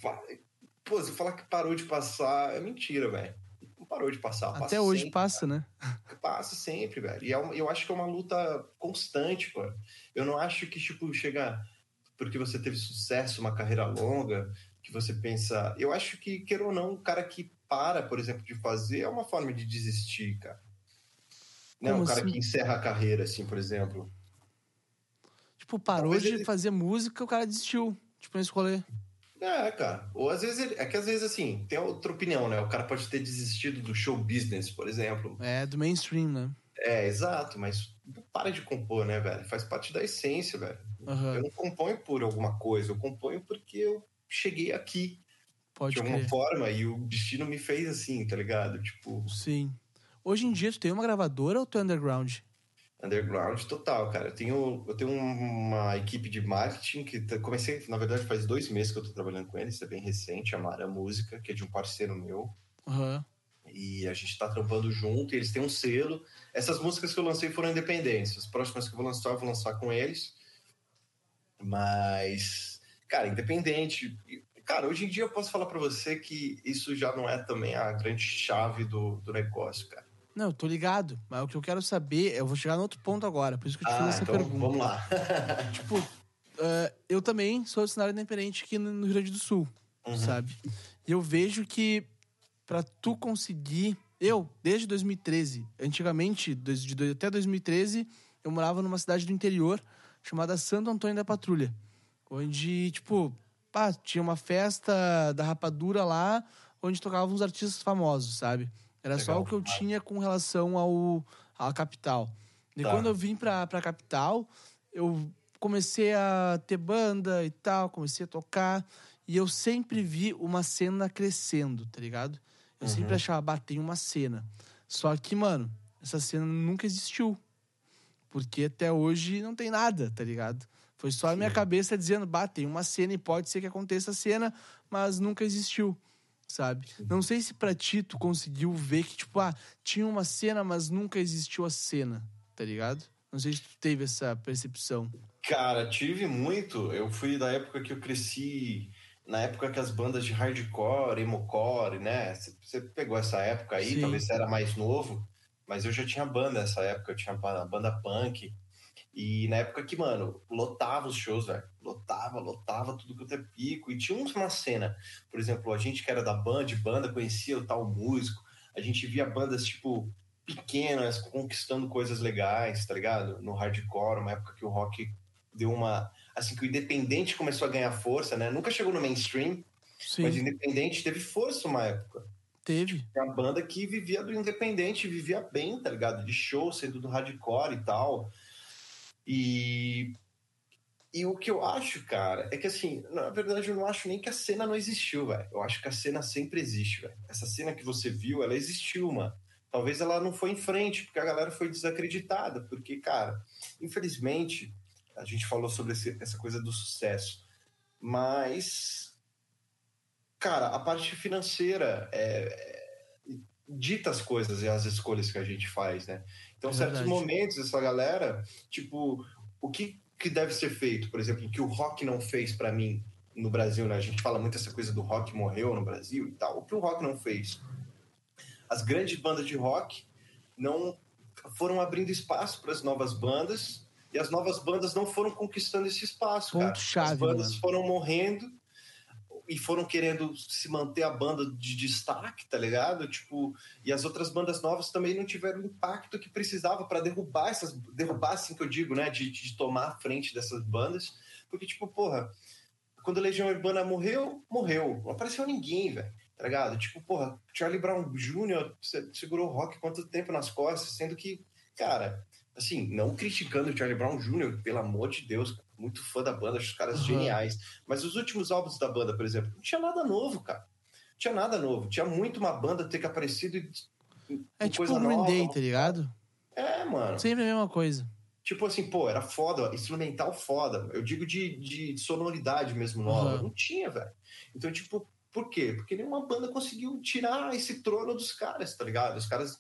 pô, você falar que parou de passar é mentira, velho. Não parou de passar. Até passa hoje sempre, passa, né? Passa sempre, velho. E é uma- eu acho que é uma luta constante, pô. Eu não acho que, tipo, chega porque você teve sucesso, uma carreira longa, que você pensa. Eu acho que, queira ou não, o cara que para, por exemplo, de fazer é uma forma de desistir, cara. Não, Como o cara assim? que encerra a carreira, assim, por exemplo. Tipo, parou Talvez de ele- fazer música, o cara desistiu. Tipo, nesse rolê. É, cara. Ou às vezes ele. É que às vezes, assim, tem outra opinião, né? O cara pode ter desistido do show business, por exemplo. É, do mainstream, né? É, exato, mas para de compor, né, velho? Faz parte da essência, velho. Aham, Eu não componho por alguma coisa, eu componho porque eu cheguei aqui pode de alguma crer. forma e o destino me fez assim, tá ligado? Tipo, Sim. Hoje em dia, tu tem uma gravadora ou tu é underground? Underground total, cara. Eu tenho, eu tenho uma equipe de marketing que tá- comecei, na verdade, faz dois meses que eu tô trabalhando com eles, é bem recente, a Mara Música, que é de um parceiro meu. Aham. E a gente tá trampando junto, e eles têm um selo. Essas músicas que eu lancei foram independentes. As próximas que eu vou lançar, eu vou lançar com eles. Mas, cara, independente. Cara, hoje em dia eu posso falar pra você que isso já não é também a grande chave do, do negócio, cara. Não, eu tô ligado. Mas o que eu quero saber, eu vou chegar no outro ponto agora. Por isso que eu te fiz Ah, essa então pergunta. vamos lá. Tipo, eh, eu também sou cenário independente aqui no Rio Grande do Sul, Uhum. sabe? E eu vejo que pra tu conseguir. Eu, desde 2013, antigamente, de até 2013, eu morava numa cidade do interior chamada Santo Antônio da Patrulha. Onde, tipo, pá, tinha uma festa da rapadura lá, onde tocavam uns artistas famosos, sabe? Era só Legal. o que eu tinha com relação ao, à capital. E Tá. quando eu vim pra, pra capital, eu comecei a ter banda e tal, comecei a tocar. E eu sempre vi uma cena crescendo, tá ligado? Eu Uhum. sempre achava, bah, tem uma cena. Só que, mano, essa cena nunca existiu. Porque até hoje não tem nada, tá ligado? Foi só a minha Sim. cabeça dizendo, bah, tem uma cena e pode ser que aconteça a cena, mas nunca existiu, sabe? Não sei se pra ti tu conseguiu ver que, tipo, ah, tinha uma cena, mas nunca existiu a cena, tá ligado? Não sei se tu teve essa percepção. Cara, tive muito. Eu fui da época que eu cresci na época que as bandas de hardcore, emocore, né? Você pegou essa época aí, Sim. talvez você era mais novo, mas eu já tinha banda nessa época, eu tinha banda, banda punk. E na época que, mano, lotava os shows, velho. Lotava, lotava tudo que eu é pico. E tinha uma cena, por exemplo, a gente que era da banda, de banda, conhecia o tal músico. A gente via bandas, tipo, pequenas, conquistando coisas legais, tá ligado? No hardcore, uma época que o rock deu uma. Assim, que o independente começou a ganhar força, né? Nunca chegou no mainstream, Sim, mas independente teve força uma época. teve. Uma banda que vivia do independente, vivia bem, tá ligado? De show, sendo do hardcore e tal. E. E o que eu acho, cara, é que assim, na verdade eu não acho nem que a cena não existiu, velho. Eu acho que a cena sempre existe, velho. Essa cena que você viu, ela existiu, mano. Talvez ela não foi em frente, porque a galera foi desacreditada. Porque, cara, infelizmente, a gente falou sobre esse- essa coisa do sucesso. Mas, cara, a parte financeira é, é- dita as coisas e as escolhas que a gente faz, né? Então, É certos momentos, essa galera, tipo, o que, que deve ser feito, por exemplo, que o rock não fez pra mim no Brasil, né? A gente fala muito essa coisa do rock morreu no Brasil e tal. O que o rock não fez? As grandes bandas de rock não foram abrindo espaço para as novas bandas e as novas bandas não foram conquistando esse espaço, cara. Ponto-chave, As bandas mano. foram morrendo e foram querendo se manter a banda de destaque, tá ligado? Tipo, e as outras bandas novas também não tiveram o impacto que precisava para derrubar essas derrubar assim que eu digo, né, de, de tomar a frente dessas bandas, porque tipo, porra, quando a Legião Urbana morreu, morreu. Não apareceu ninguém, velho. Tá ligado? Tipo, porra, Charlie Brown Jr. se- segurou o rock quanto tempo nas costas, sendo que, cara, assim, não criticando o Charlie Brown Jr., pelo amor de Deus, muito fã da banda, acho os caras Aham. geniais. Mas os últimos álbuns da banda, por exemplo, não tinha nada novo, cara. Não tinha nada novo. Tinha muito uma banda ter que aparecido e. É tipo coisa o Green. Day, tá ligado? É, mano. Sempre a mesma coisa. Tipo assim, pô, era foda, instrumental foda. Eu digo de, de sonoridade mesmo nova. Uhum. Não tinha, velho. Então, tipo, por quê? Porque nenhuma banda conseguiu tirar esse trono dos caras, tá ligado? Os caras.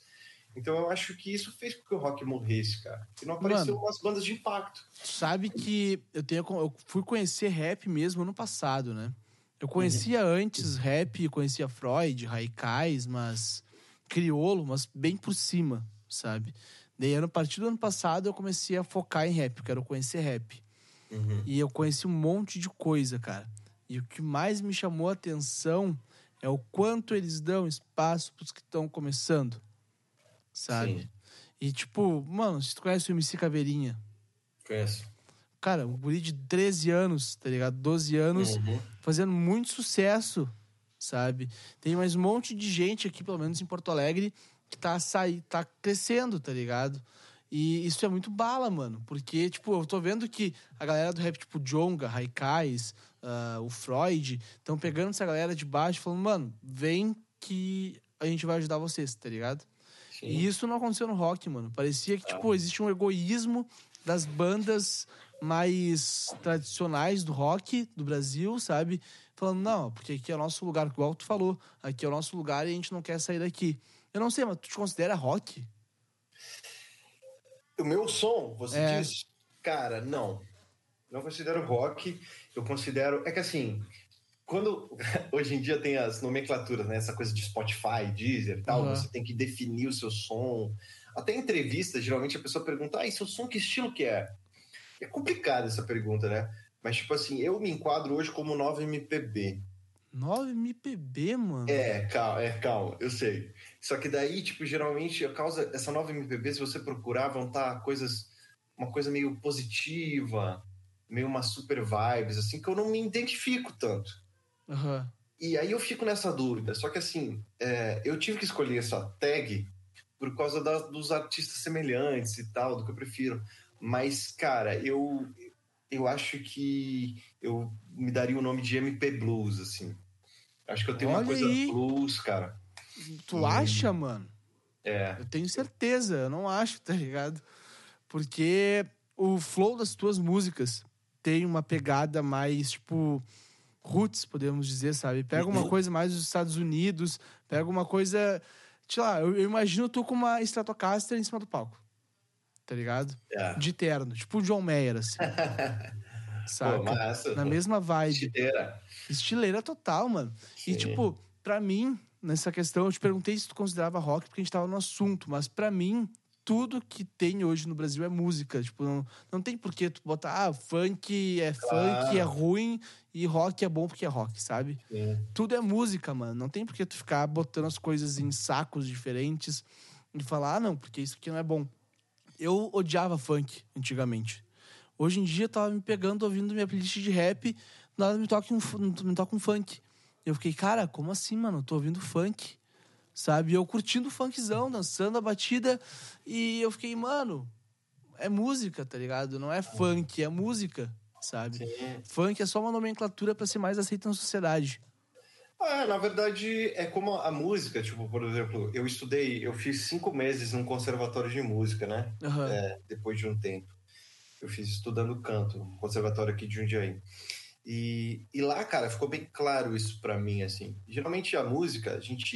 Então eu acho que isso fez com que o rock morresse, cara. Que não apareceu Mano. umas bandas de impacto. Sabe que eu tenho eu fui conhecer rap mesmo ano passado, né? Eu conhecia antes rap, conhecia Freud, Raikais, mas criolo, mas bem por cima, sabe? Daí ano a partir do ano passado eu comecei a focar em rap, eu quero conhecer rap. E eu conheci um monte de coisa, cara. E o que mais me chamou a atenção é o quanto eles dão espaço pros que estão começando. Sabe? Sim. E tipo, mano, se tu conhece o MC Caveirinha, Conheço. cara, um guri de 13 anos, tá ligado? 12 anos, Uhum. fazendo muito sucesso, sabe? Tem mais um monte de gente aqui, pelo menos em Porto Alegre, que tá sair, tá crescendo, tá ligado? E isso é muito bala, mano. Porque, tipo, eu tô vendo que a galera do rap, tipo, Jonga, Raikais, ah, o Freud, estão pegando essa galera de baixo e falando, mano, vem que a gente vai ajudar vocês, tá ligado? Sim. E isso não aconteceu no rock, mano. Parecia que, tipo, existe um egoísmo das bandas mais tradicionais do rock do Brasil, sabe? Falando, não, porque aqui é o nosso lugar, igual tu falou, aqui é o nosso lugar e a gente não quer sair daqui. Eu não sei, mas tu te considera rock? O meu som, você É. diz? Cara, não. Não considero rock. Eu considero. É que assim, quando. Hoje em dia tem as nomenclaturas, né? Essa coisa de Spotify, Deezer e tal. Uhum. Você tem que definir o seu som. Até em entrevista, geralmente a pessoa pergunta: ah, e seu som, que estilo que é? É complicado essa pergunta, né? Mas, tipo assim, eu me enquadro hoje como 9 MPB. 9 MPB, mano. É, calma, é, calma, eu sei. Só que daí, tipo, geralmente, a causa, essa nova MPB, se você procurar, vão estar coisas, uma coisa meio positiva, meio uma super vibes, assim, que eu não me identifico tanto. Aham. E aí eu fico nessa dúvida. Só que assim, é, eu tive que escolher essa tag por causa dos artistas semelhantes e tal, do que eu prefiro. Mas, cara, eu, eu acho que eu me daria o nome de MP Blues, assim. Acho que eu tenho Olha uma coisa aí. blues, cara. Tu Hum. acha, mano? É. Eu tenho certeza, eu não acho, tá ligado? Porque o flow das tuas músicas tem uma pegada mais, tipo, roots, podemos dizer, sabe? Pega uma Uhum. coisa mais dos Estados Unidos, pega uma coisa. Sei lá, eu, eu imagino tu com uma Stratocaster em cima do palco. Tá ligado? é. De terno, tipo o John Mayer, assim. Pô, massa. Na mesma vibe. Estileira. Estileira total, mano. E, Sim. tipo, pra mim, nessa questão, eu te perguntei se tu considerava rock porque a gente tava no assunto, mas pra mim, tudo que tem hoje no Brasil é música. Tipo, não, não tem por que tu botar, ah, funk é Claro. funk, é ruim, e rock é bom porque é rock, sabe? Sim. Tudo é música, mano. Não tem por que tu ficar botando as coisas em sacos diferentes e falar, ah, não, porque isso aqui não é bom. Eu odiava funk antigamente. Hoje em dia eu tava me pegando ouvindo minha playlist de rap, nada me toca um, me toca um funk. Eu fiquei, cara, como assim, mano? Eu tô ouvindo funk, sabe? Eu curtindo o funkzão, dançando a batida. E eu fiquei, mano, é música, tá ligado? Não é funk, é música, sabe? Sim. Funk é só uma nomenclatura pra ser mais aceita na sociedade. Ah, na verdade, é como a música, tipo, por exemplo, eu estudei, eu fiz cinco meses num conservatório de música, né? Aham. É, depois de um tempo. Eu fiz estudando canto, no conservatório aqui de Jundiaí. E, e lá, cara, ficou bem claro isso pra mim, assim. Geralmente a música, a gente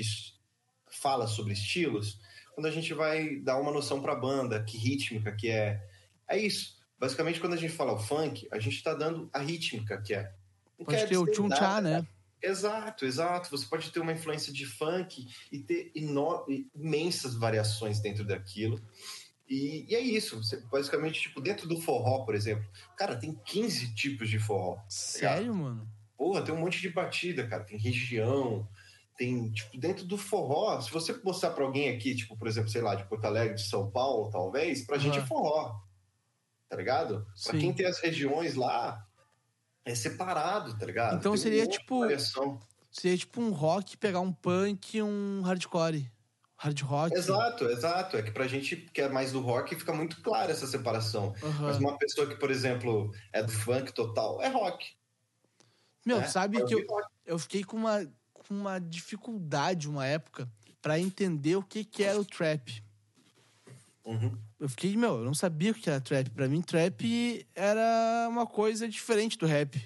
fala sobre estilos quando a gente vai dar uma noção pra banda, que rítmica que é. É isso. Basicamente, quando a gente fala o funk, a gente tá dando a rítmica que é. Não Pode quer ter o tchum tchá, né? Exato, exato. Você pode ter uma influência de funk e ter imensas variações dentro daquilo. E, e é isso. Você, basicamente, tipo, dentro do forró, por exemplo, cara, tem 15 tipos de forró. Sério, mano? Porra, tem um monte de batida, cara. Tem região, tem, tipo, dentro do forró, se você mostrar pra alguém aqui, tipo, por exemplo, sei lá, de Porto Alegre, de São Paulo, talvez, pra gente é forró. Tá ligado? Pra Sim. quem tem as regiões lá, é separado, tá ligado? Então Tem um seria, de tipo. Seria tipo um rock pegar um punk e um hardcore. Hard rock. Exato, exato. É que pra gente que é mais do rock fica muito clara essa separação. Aham. Mas uma pessoa que, por exemplo, é do funk total, é rock. Meu, né? sabe Vai que eu, rock. eu fiquei com uma, com uma dificuldade uma época pra entender o que, que era o trap. Uhum. Eu fiquei, meu, eu não sabia o que era trap. Pra mim, trap era uma coisa diferente do rap.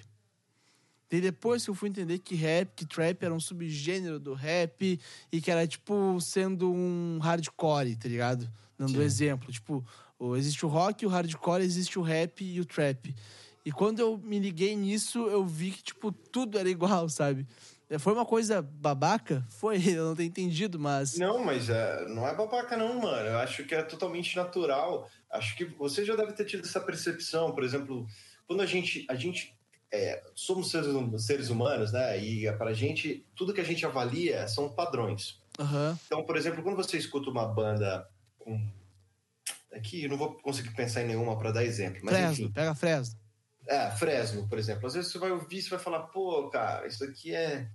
E depois que eu fui entender que rap, que trap era um subgênero do rap e que era, tipo, sendo um hardcore, tá ligado? Dando Sim. exemplo. Tipo, existe o rock, o hardcore, existe o rap e o trap. E quando eu me liguei nisso, eu vi que, tipo, tudo era igual, sabe? É, Foi uma coisa babaca? Foi, eu não tenho entendido, mas. Não, mas é, não é babaca não, mano. Eu acho que é totalmente natural. Acho que você já deve ter tido essa percepção. Por exemplo, quando a gente... A gente é, somos seres, hum- seres humanos, né? E é, pra gente, tudo que a gente avalia são padrões. Aham. Então, por exemplo, quando você escuta uma banda com... Aqui eu não vou conseguir pensar em nenhuma pra dar exemplo, mas Fresno, enfim. pega Fresno. É, Fresno, por exemplo. Às vezes você vai ouvir, você vai falar, pô, cara, isso aqui é,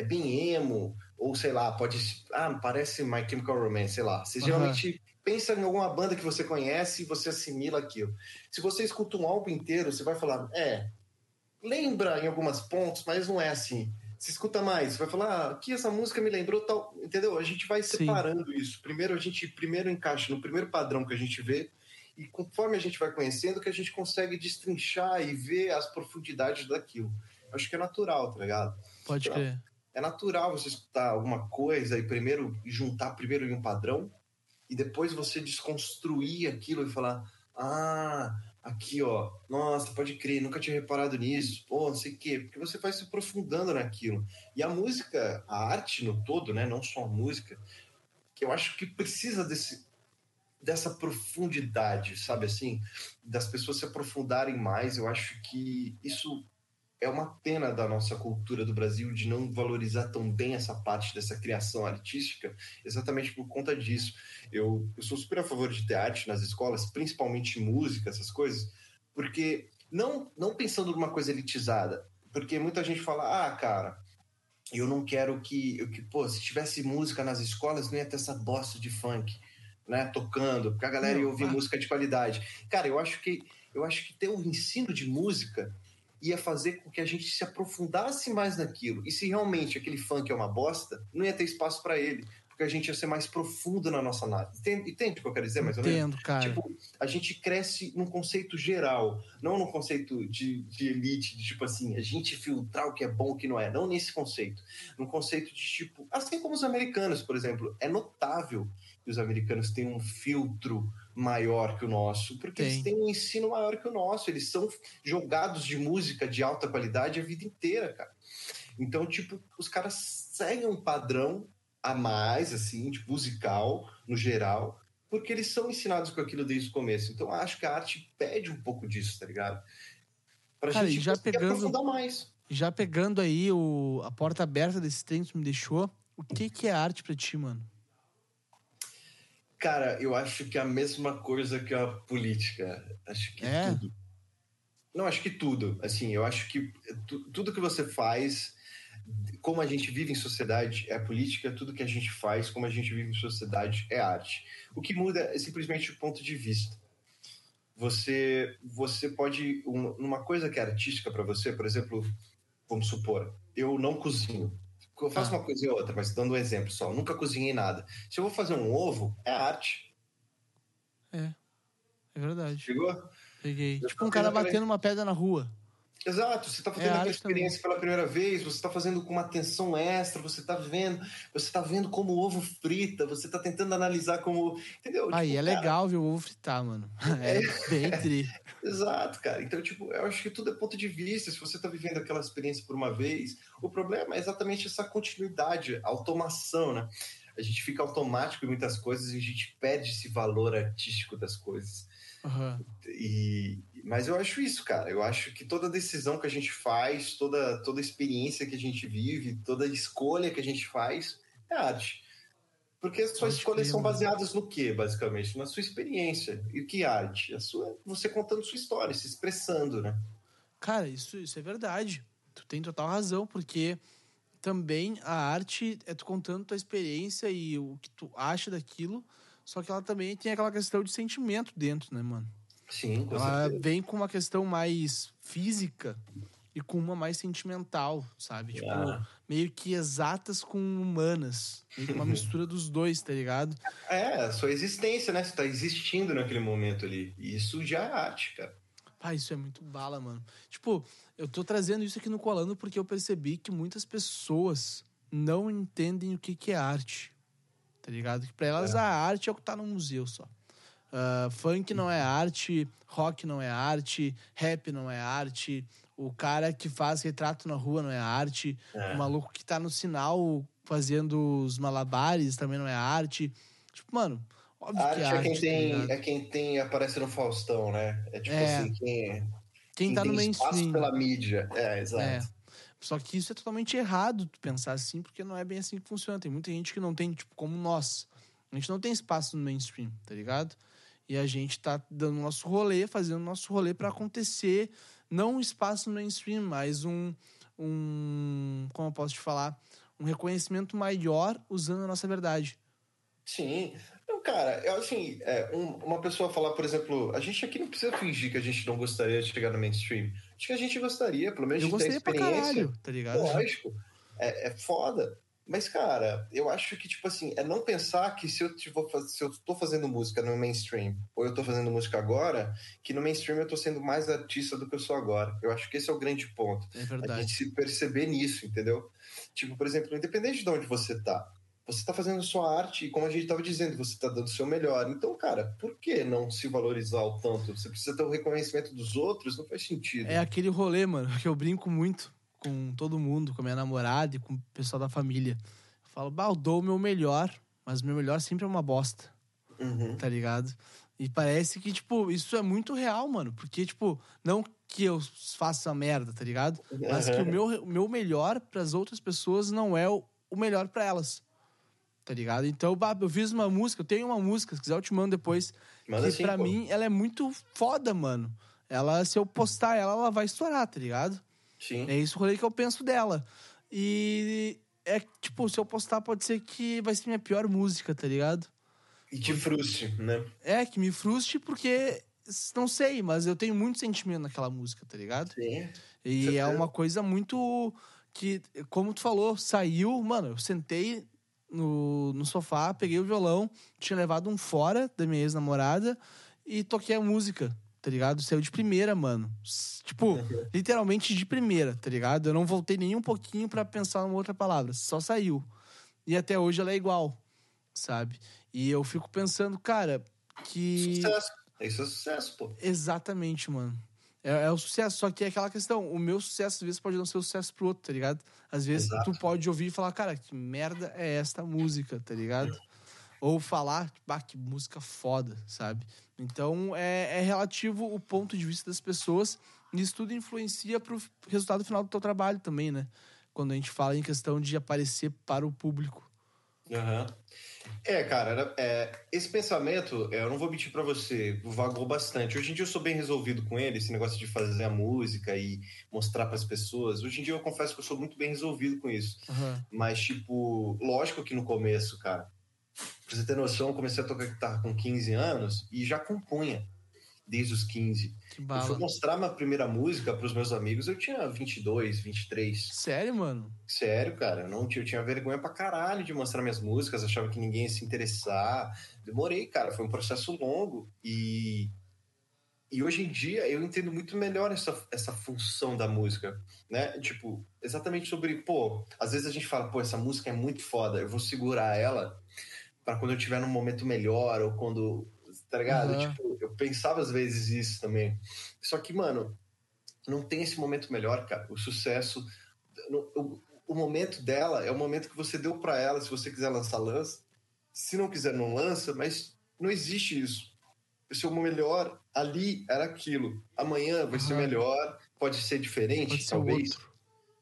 é bem emo, ou sei lá, pode. Ah, parece My Chemical Romance, sei lá. Você Aham. geralmente pensa em alguma banda que você conhece e você assimila aquilo. Se você escuta um álbum inteiro, você vai falar, é, lembra em algumas pontos, mas não é assim. Se escuta mais, você vai falar, ah, aqui essa música me lembrou tal. Entendeu? A gente vai Sim. separando isso. Primeiro a gente primeiro encaixa no primeiro padrão que a gente vê, e conforme a gente vai conhecendo, que a gente consegue destrinchar e ver as profundidades daquilo. Acho que é natural, tá ligado? Pode Não. crer. É natural você escutar alguma coisa e primeiro juntar primeiro em um padrão e depois você desconstruir aquilo e falar: "Ah, aqui ó, nossa, pode crer, nunca tinha reparado nisso". Pô, não sei o quê, porque você vai se aprofundando naquilo. E a música, a arte no todo, né, não só a música, que eu acho que precisa desse dessa profundidade, sabe assim, das pessoas se aprofundarem mais. Eu acho que isso é uma pena da nossa cultura do Brasil de não valorizar tão bem essa parte dessa criação artística, exatamente por conta disso. Eu, eu sou super a favor de ter arte nas escolas, principalmente música, essas coisas, porque não, não pensando numa coisa elitizada, porque muita gente fala, ah, cara, eu não quero que, eu, que pô, se tivesse música nas escolas, não ia ter essa bosta de funk, né, tocando, porque a galera ia ouvir ah. música de qualidade. Cara, eu acho que eu acho que ter um ensino de música ia fazer com que a gente se aprofundasse mais naquilo. E se realmente aquele funk é uma bosta, não ia ter espaço para ele, porque a gente ia ser mais profundo na nossa análise. Entende, entende o que eu quero dizer, mais ou menos? Entendo, cara. Tipo, a gente cresce num conceito geral, não num conceito de, de elite, de tipo assim, a gente filtrar o que é bom e o que não é. Não nesse conceito. Num conceito de tipo, assim como os americanos, por exemplo, é notável que os americanos têm um filtro maior que o nosso, porque Tem. eles têm um ensino maior que o nosso, eles são jogados de música de alta qualidade a vida inteira, cara. Então, tipo, os caras seguem um padrão a mais, assim, tipo, musical, no geral, porque eles são ensinados com aquilo desde o começo. Então, acho que a arte pede um pouco disso, tá ligado? Pra Cara, gente já pegando- aprofundar mais. Já pegando aí o, a porta aberta desse trem que me deixou, o que, que é arte pra ti, mano? Cara, eu acho que é a mesma coisa que a política. Acho que É? tudo. Não, acho que tudo. Assim, eu acho que tu- tudo que você faz, como a gente vive em sociedade, é política, tudo que a gente faz, como a gente vive em sociedade, é arte. O que muda é simplesmente o ponto de vista. Você, você pode. um- Uma coisa que é artística para você, por exemplo, vamos supor, eu não cozinho. Eu faço Ah. uma coisa e outra, mas dando um exemplo só, eu nunca cozinhei nada. Se eu vou fazer um ovo, é arte. É. É verdade. Chegou? Peguei. Eu Tipo um cara batendo uma pedra na rua. Exato, você está fazendo É aquela arte também. experiência pela primeira vez, você está fazendo com uma atenção extra, você está vendo, você está vendo como o ovo frita, você está tentando analisar como. Entendeu? Aí Tipo, é cara, legal ver o ovo fritar, mano. É bem tri. Exato, cara. Então, tipo, eu acho que tudo é ponto de vista. Se você está vivendo aquela experiência por uma vez, o problema é exatamente essa continuidade, a automação, né? A gente fica automático em muitas coisas e a gente perde esse valor artístico das coisas. Aham. E, mas eu acho isso, cara. Eu acho que toda decisão que a gente faz, toda, toda experiência que a gente vive, toda escolha que a gente faz é arte. Porque as suas escolhas são mano. baseadas no quê, basicamente? Na sua experiência. E o que é arte? A sua, você contando sua história, se expressando, né? Cara, isso, isso é verdade. Tu tem total razão, porque também a arte é tu contando tua experiência e o que tu acha daquilo, só que ela também tem aquela questão de sentimento dentro, né, mano? Sim, com Ela certeza. vem com uma questão mais física e com uma mais sentimental, sabe? Tipo, Ah. meio que exatas com humanas. Meio que uma mistura dos dois, tá ligado? É, a sua existência, né? Você tá existindo naquele momento ali. Isso já é arte, cara. Pá, isso é muito bala, mano. Tipo, eu tô trazendo isso aqui no Colando porque eu percebi que muitas pessoas não entendem o que, que é arte. Tá ligado? Que pra elas É. a arte é o que tá no museu só. Ah, funk não é arte, rock não é arte, rap não é arte, o cara que faz retrato na rua não é arte, É. o maluco que tá no sinal fazendo os malabares também não é arte. Tipo, mano, óbvio A que é arte é arte. quem tá tem, ligado? é quem tem aparece no Faustão, né? É tipo É. assim, quem, Quem tá no mainstream. pela mídia. É, exato. Só que isso é totalmente errado tu pensar assim, porque não é bem assim que funciona. Tem muita gente que não tem, tipo, como nós. A gente não tem espaço no mainstream, tá ligado? E a gente tá dando nosso rolê, fazendo nosso rolê pra acontecer, não um espaço no mainstream, mas um, um. Como eu posso te falar? Um reconhecimento maior usando a nossa verdade. Sim. Não, cara, eu assim, é, um- uma pessoa falar, por exemplo, a gente aqui não precisa fingir que a gente não gostaria de chegar no mainstream. Acho que a gente gostaria, pelo menos Eu de ter experiência. caralho, tá ligado? Lógico. É, é foda. Mas, cara, eu acho que, tipo assim, é não pensar que se eu, tipo, se eu tô fazendo música no mainstream, ou eu tô fazendo música agora, que no mainstream eu tô sendo mais artista do que eu sou agora. Eu acho que esse é o grande ponto. É A verdade. gente se perceber nisso, entendeu? Tipo, por exemplo, independente de onde você tá, você tá fazendo sua arte e, como a gente tava dizendo, você tá dando o seu melhor. Então, cara, por que não se valorizar o tanto? Você precisa ter o reconhecimento dos outros, não faz sentido. É aquele rolê, mano, que eu brinco muito com todo mundo, com a minha namorada e com o pessoal da família. Eu falo, bah, eu dou o meu melhor, mas o meu melhor sempre é uma bosta, Uhum. tá ligado? E parece que, tipo, isso é muito real, mano. Porque, tipo, não que eu faça merda, tá ligado? Mas que o meu, o meu melhor pras outras pessoas não é o, o melhor pra elas. Tá ligado? Então, eu fiz uma música, eu tenho uma música, se quiser eu te mando depois. Manda que assim, pra pô. mim, ela é muito foda, mano. Ela, se eu postar ela, ela vai estourar, tá ligado? Sim. É isso rolê que eu penso dela. E é tipo, se eu postar, pode ser que vai ser minha pior música, tá ligado? E te frustre, né? É, que me frustre porque. Não sei, mas eu tenho muito sentimento naquela música, tá ligado? Sim. E é uma coisa muito. que, como tu falou, saiu, mano, eu sentei no, no sofá, peguei o violão, tinha levado um fora da minha ex-namorada e toquei a música, tá ligado? Saiu de primeira, mano. Tipo, literalmente de primeira, tá ligado? Eu não voltei nem um pouquinho pra pensar numa outra palavra, só saiu. E até hoje ela é igual, sabe? E eu fico pensando, cara, que. Sucesso. Isso é sucesso, pô. Exatamente, mano. É, é o sucesso, só que é aquela questão. O meu sucesso, às vezes, pode não ser o sucesso pro outro, tá ligado? Às vezes Exato. tu pode ouvir e falar, cara, que merda é esta música, tá ligado? Ou falar, bah, que música foda, sabe? Então é, é relativo o ponto de vista das pessoas. E isso tudo influencia pro resultado final do teu trabalho também, né? Quando a gente fala em questão de aparecer para o público. Aham. É, cara, é, esse pensamento, é, eu não vou mentir pra você, vagou bastante. Hoje em dia eu sou bem resolvido com ele, esse negócio de fazer a música e mostrar pras pessoas. Hoje em dia eu confesso que eu sou muito bem resolvido com isso. Aham. Mas, tipo, lógico que no começo, cara, pra você ter noção, eu comecei a tocar guitarra com 15 anos e já compunha desde os 15. Que Eu fui mostrar minha primeira música pros meus amigos, eu tinha 22, 23. Sério, mano? Sério, cara, eu não tinha, eu tinha vergonha pra caralho de mostrar minhas músicas, achava que ninguém ia se interessar. Demorei, cara, foi um processo longo e e hoje em dia eu entendo muito melhor essa, essa função da música, né? Tipo, exatamente sobre, pô, às vezes a gente fala, pô, essa música é muito foda, eu vou segurar ela pra quando eu tiver num momento melhor ou quando, tá ligado? Aham. Tipo, eu pensava às vezes isso também. Só que, mano, não tem esse momento melhor, cara. O sucesso o, o momento dela é o momento que você deu pra ela. Se você quiser lançar, lança. Se não quiser, não lança. Mas não existe isso. O seu melhor ali era aquilo. Amanhã vai ser Aham. melhor. Pode ser diferente, Pode ser talvez. outro.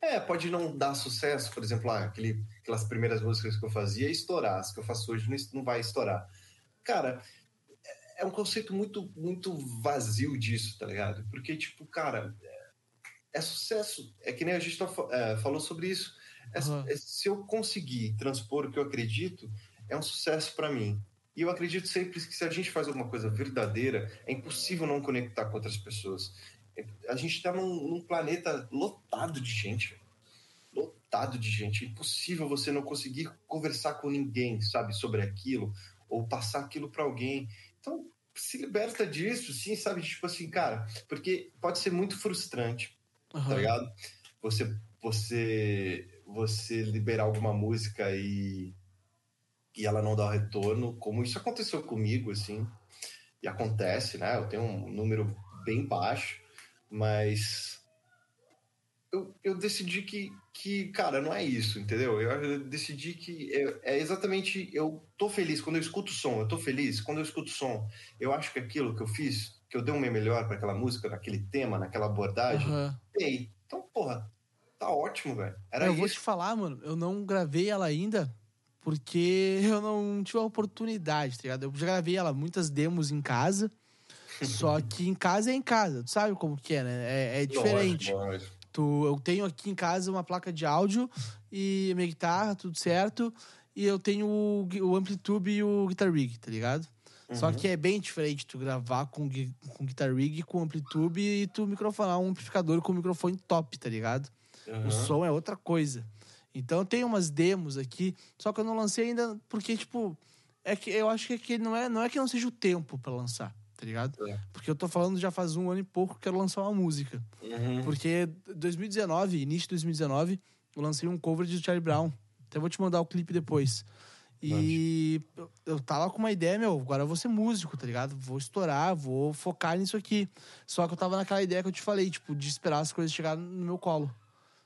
É, pode não dar sucesso. Por exemplo, ah, aquele, aquelas primeiras músicas que eu fazia estourar. As que eu faço hoje não, não vai estourar. Cara, é- um conceito muito, muito vazio disso, tá ligado? Porque, tipo, cara, é, é sucesso. É que nem a gente tá é, falou sobre isso. É- é- se eu conseguir transpor o que eu acredito, é um sucesso pra mim. E eu acredito sempre que se a gente faz alguma coisa verdadeira, é impossível não conectar com outras pessoas. É- A gente tá num, num planeta lotado de gente, lotado de gente. É impossível você não conseguir conversar com ninguém, sabe, sobre aquilo, ou passar aquilo pra alguém. Então, se liberta disso, sim, sabe? Tipo assim, cara, porque pode ser muito frustrante tá Aham. ligado? Você, você, você liberar alguma música e, e ela não dar o retorno, como isso aconteceu comigo, assim, e acontece, né? Eu tenho um número bem baixo, mas eu, eu decidi que, que, cara, não é isso, entendeu? Eu, eu decidi que é, é exatamente, eu tô feliz quando eu escuto o som, eu tô feliz quando eu escuto o som. Eu acho que aquilo que eu fiz, que eu dei o meu melhor para aquela música, naquele tema, naquela abordagem. Ei, então, porra, tá ótimo, velho. Era eu vou isso. te falar, mano, eu não gravei ela ainda porque eu não tive a oportunidade, tá ligado? Eu já gravei ela muitas demos em casa, só que em casa é em casa, tu sabe como que é, né? É, é diferente. Lógico, lógico. Tu, eu tenho aqui em casa uma placa de áudio e minha guitarra, tudo certo, e eu tenho o, o Amplitude e o Guitar Rig, tá ligado? Só Uhum. que é bem diferente tu gravar com, com Guitar Rig, com Amplitude e tu microfonar um amplificador com microfone top, tá ligado? Uhum. O som é outra coisa. Então eu tenho umas demos aqui, só que eu não lancei ainda porque, tipo, é que eu acho que, é que não, é, não é que não seja o tempo pra lançar, tá ligado? É. Porque eu tô falando já faz um ano e pouco que quero lançar uma música. Uhum. Porque 2019, início de 2019, eu lancei um cover de Charlie Brown. Até vou te mandar o clipe depois. E eu- eu tava com uma ideia, meu, agora eu vou ser músico, tá ligado? Vou estourar, vou focar nisso aqui. Só que eu tava naquela ideia que eu te falei, tipo, de esperar as coisas chegarem no meu colo,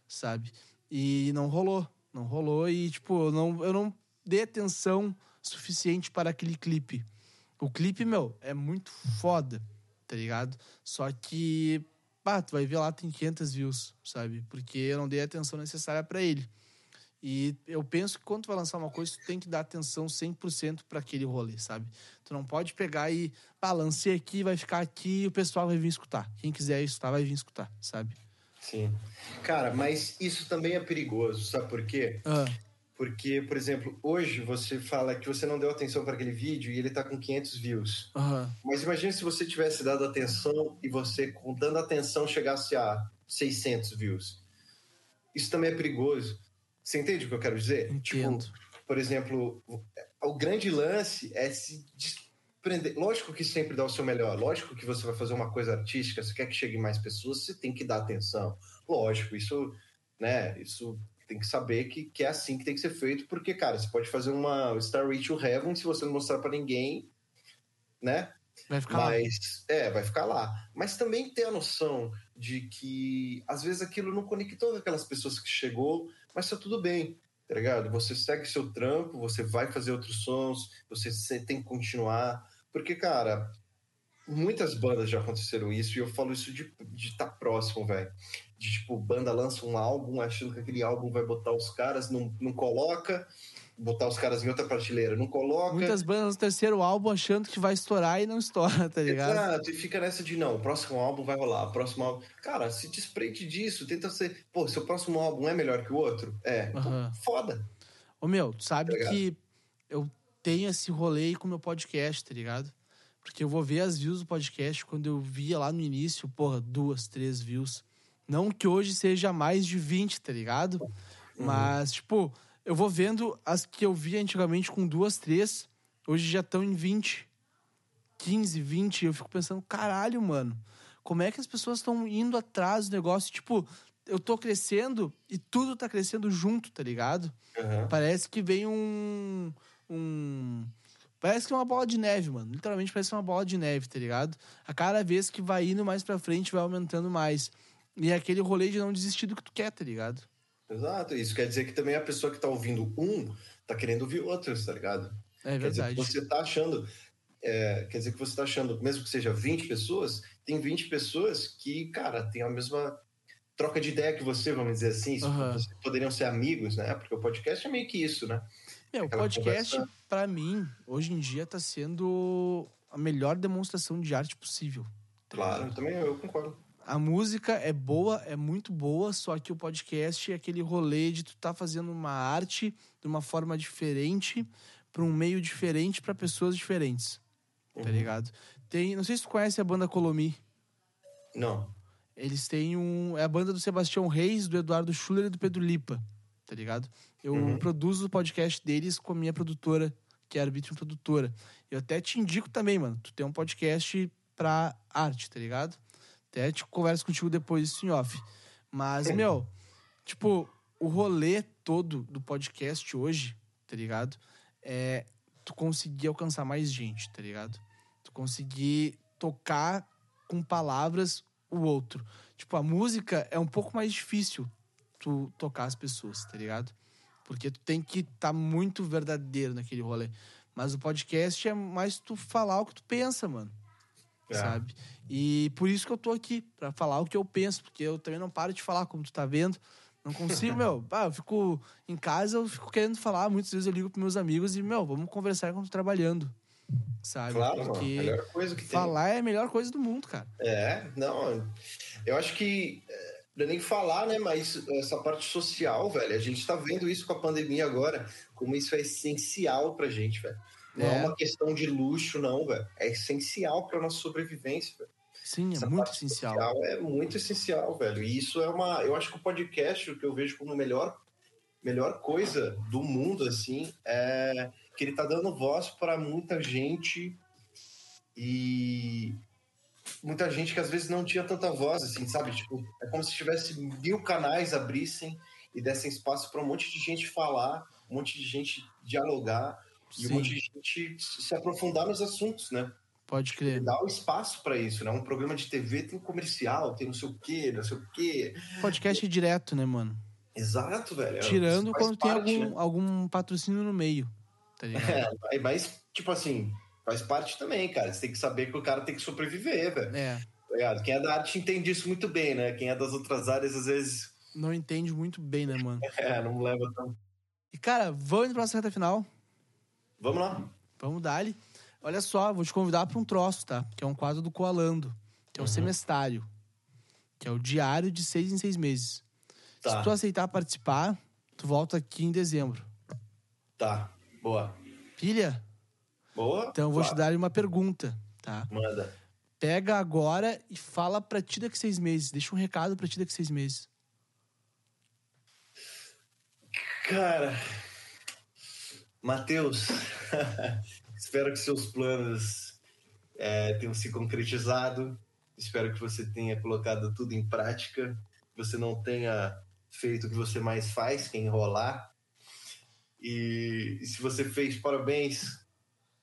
sabe? E não rolou. Não rolou e, tipo, eu não, eu não dei atenção suficiente para aquele clipe. O clipe, meu, é muito foda, tá ligado? Só que, pá, tu vai ver lá, tem 500 views, sabe? Porque eu não dei a atenção necessária pra ele. E eu penso que quando tu vai lançar uma coisa, tu tem que dar atenção 100% pra aquele rolê, sabe? Tu não pode pegar e, pá, lancei aqui, vai ficar aqui e o pessoal vai vir escutar. Quem quiser escutar, vai vir escutar, sabe? Sim. Cara, mas isso também é perigoso, sabe por quê? Ah, Porque, por exemplo, hoje você fala que você não deu atenção para aquele vídeo e ele tá com 500 views. aham. Mas imagine se você tivesse dado atenção e você, com dando atenção, chegasse a 600 views. Isso também é perigoso. Você entende o que eu quero dizer? Entendo. Tipo, por exemplo, o- o grande lance é se desprender. Lógico que sempre dá o seu melhor. Lógico que você vai fazer uma coisa artística, você quer que chegue mais pessoas, você tem que dar atenção. Lógico, isso, né? Isso Tem que saber que, que é assim que tem que ser feito, porque, cara, você pode fazer uma Star Reach to Heaven se você não mostrar para ninguém, né? Vai ficar Mas, é, vai ficar lá. Mas também ter a noção de que, às vezes, aquilo não conectou com aquelas pessoas que chegou, mas tá tudo bem, tá ligado? Você segue seu trampo, você vai fazer outros sons, você tem que continuar. Porque, cara, muitas bandas já aconteceram isso, e eu falo isso de estar próximo, velho. De, tipo, banda lança um álbum achando que aquele álbum vai botar os caras, não, não coloca, botar os caras em outra prateleira, não coloca. Muitas bandas no terceiro álbum achando que vai estourar e não estoura, tá ligado? Exato, e fica nessa de não, o próximo álbum vai rolar, o próximo álbum. Cara, se desprende disso, tenta ser. Pô, seu próximo álbum é melhor que o outro? É. Pô, Aham. foda. Ô meu, tu sabe Tá que eu tenho esse rolê com o meu podcast, tá ligado? Porque eu vou ver as views do podcast quando eu via lá no início, porra, duas, três views. Não que hoje seja mais de 20, tá ligado? Uhum. Mas, tipo, eu vou vendo as que eu via antigamente com duas, três, hoje já estão em 20, 15, 20. Eu fico pensando, caralho, mano, como é que as pessoas estão indo atrás do negócio? Tipo, eu tô crescendo e tudo tá crescendo junto, tá ligado? Aham. Parece que vem um. um parece que é uma bola de neve, mano. Literalmente parece uma bola de neve, tá ligado? A cada vez que vai indo mais pra frente, vai aumentando mais. E é aquele rolê de não desistir do que tu quer, tá ligado? Exato. Isso quer dizer que também a pessoa que tá ouvindo um tá querendo ouvir outros, tá ligado? É Quer dizer verdade. você tá achando. é, quer dizer que você tá achando, mesmo que seja 20 pessoas, tem 20 pessoas que, cara, tem a mesma troca de ideia que você, vamos dizer assim. Vocês poderiam ser amigos, né? Porque o podcast é meio que isso, né? Meu, o aquela podcast, conversa- pra mim, hoje em dia, tá sendo a melhor demonstração de arte possível. tá Claro, também eu concordo. A música é boa, é muito boa, só que o podcast é aquele rolê de tu tá fazendo uma arte de uma forma diferente, pra um meio diferente, pra pessoas diferentes. Tá Uhum. ligado? Tem, não sei se tu conhece a banda Colomi. Não. Eles têm um. É a banda do Sebastião Reis, do Eduardo Schuller e do Pedro Lipa. Tá ligado? Eu Uhum. produzo o podcast deles com a minha produtora, que é a Arbitrum Produtora. Eu até te indico também, mano. Tu tem um podcast pra arte, tá ligado? Até te converso contigo depois isso em off. Mas, meu, tipo, o rolê todo do podcast hoje, tá ligado? É tu conseguir alcançar mais gente, tá ligado? Tu conseguir tocar com palavras o outro. Tipo, a música é um pouco mais difícil tu tocar as pessoas, tá ligado? Porque tu tem que estar tá muito verdadeiro naquele rolê. Mas o podcast é mais tu falar o que tu pensa, mano. É. Sabe? E por isso que eu tô aqui, pra falar o que eu penso, porque eu também não paro de falar, como tu tá vendo. Não consigo, meu. Ah, eu fico em casa, eu fico querendo falar. Muitas vezes eu ligo pros meus amigos e, meu, vamos conversar enquanto tô trabalhando. Sabe? Claro, mano. porque Melhor coisa que tem. falar é a melhor coisa do mundo, cara. É, não. Eu acho que. é, Não é nem falar, né? Mas essa parte social, velho. A gente tá vendo isso com a pandemia agora, como isso é essencial pra gente, velho. Não é, É. uma questão de luxo, não, velho. É essencial pra nossa sobrevivência, velho. Sim, é Essa muito parte essencial. É muito essencial, velho. E isso é uma. Eu acho que o podcast, o que eu vejo como a melhor, melhor coisa do mundo, assim, é que ele tá dando voz para muita gente e muita gente que às vezes não tinha tanta voz, assim, sabe? Tipo, é como se tivesse mil canais abrissem e dessem espaço para um monte de gente falar, um monte de gente dialogar e um Sim. monte de gente se aprofundar nos assuntos, né? Pode crer. dá o espaço para isso, né? Um programa de TV tem comercial, tem não sei o quê, não sei o quê. Podcast é direto, né, mano? Exato, velho. Tirando quando tem parte, algum, né? algum patrocínio no meio. Tá ligado? É, mas, tipo assim, faz parte também, cara. Você tem que saber que o cara tem que sobreviver, velho. É. Tá? Quem é da arte entende isso muito bem, né? Quem é das outras áreas, às vezes, Não entende muito bem, né, mano? é, não leva tão. E, cara, vamos indo pra nossa reta final. Vamos lá. Vamos dar-lhe. Olha só, vou te convidar pra um troço, tá? Que é um quadro do Coalando. Que é o Uhum. semestário. Que é o diário de seis em seis meses. Tá, Se tu aceitar participar, tu volta aqui em dezembro. tá. Boa. Pilha? Boa? Então eu vou te dar uma pergunta, tá? Manda. Pega agora e fala pra ti daqui seis meses. Deixa um recado pra ti daqui seis meses. Cara, Matheus, espero que seus planos é, tenham se concretizado. Espero que você tenha colocado tudo em prática, que você não tenha feito o que você mais faz, que é enrolar. E, e se você fez, parabéns.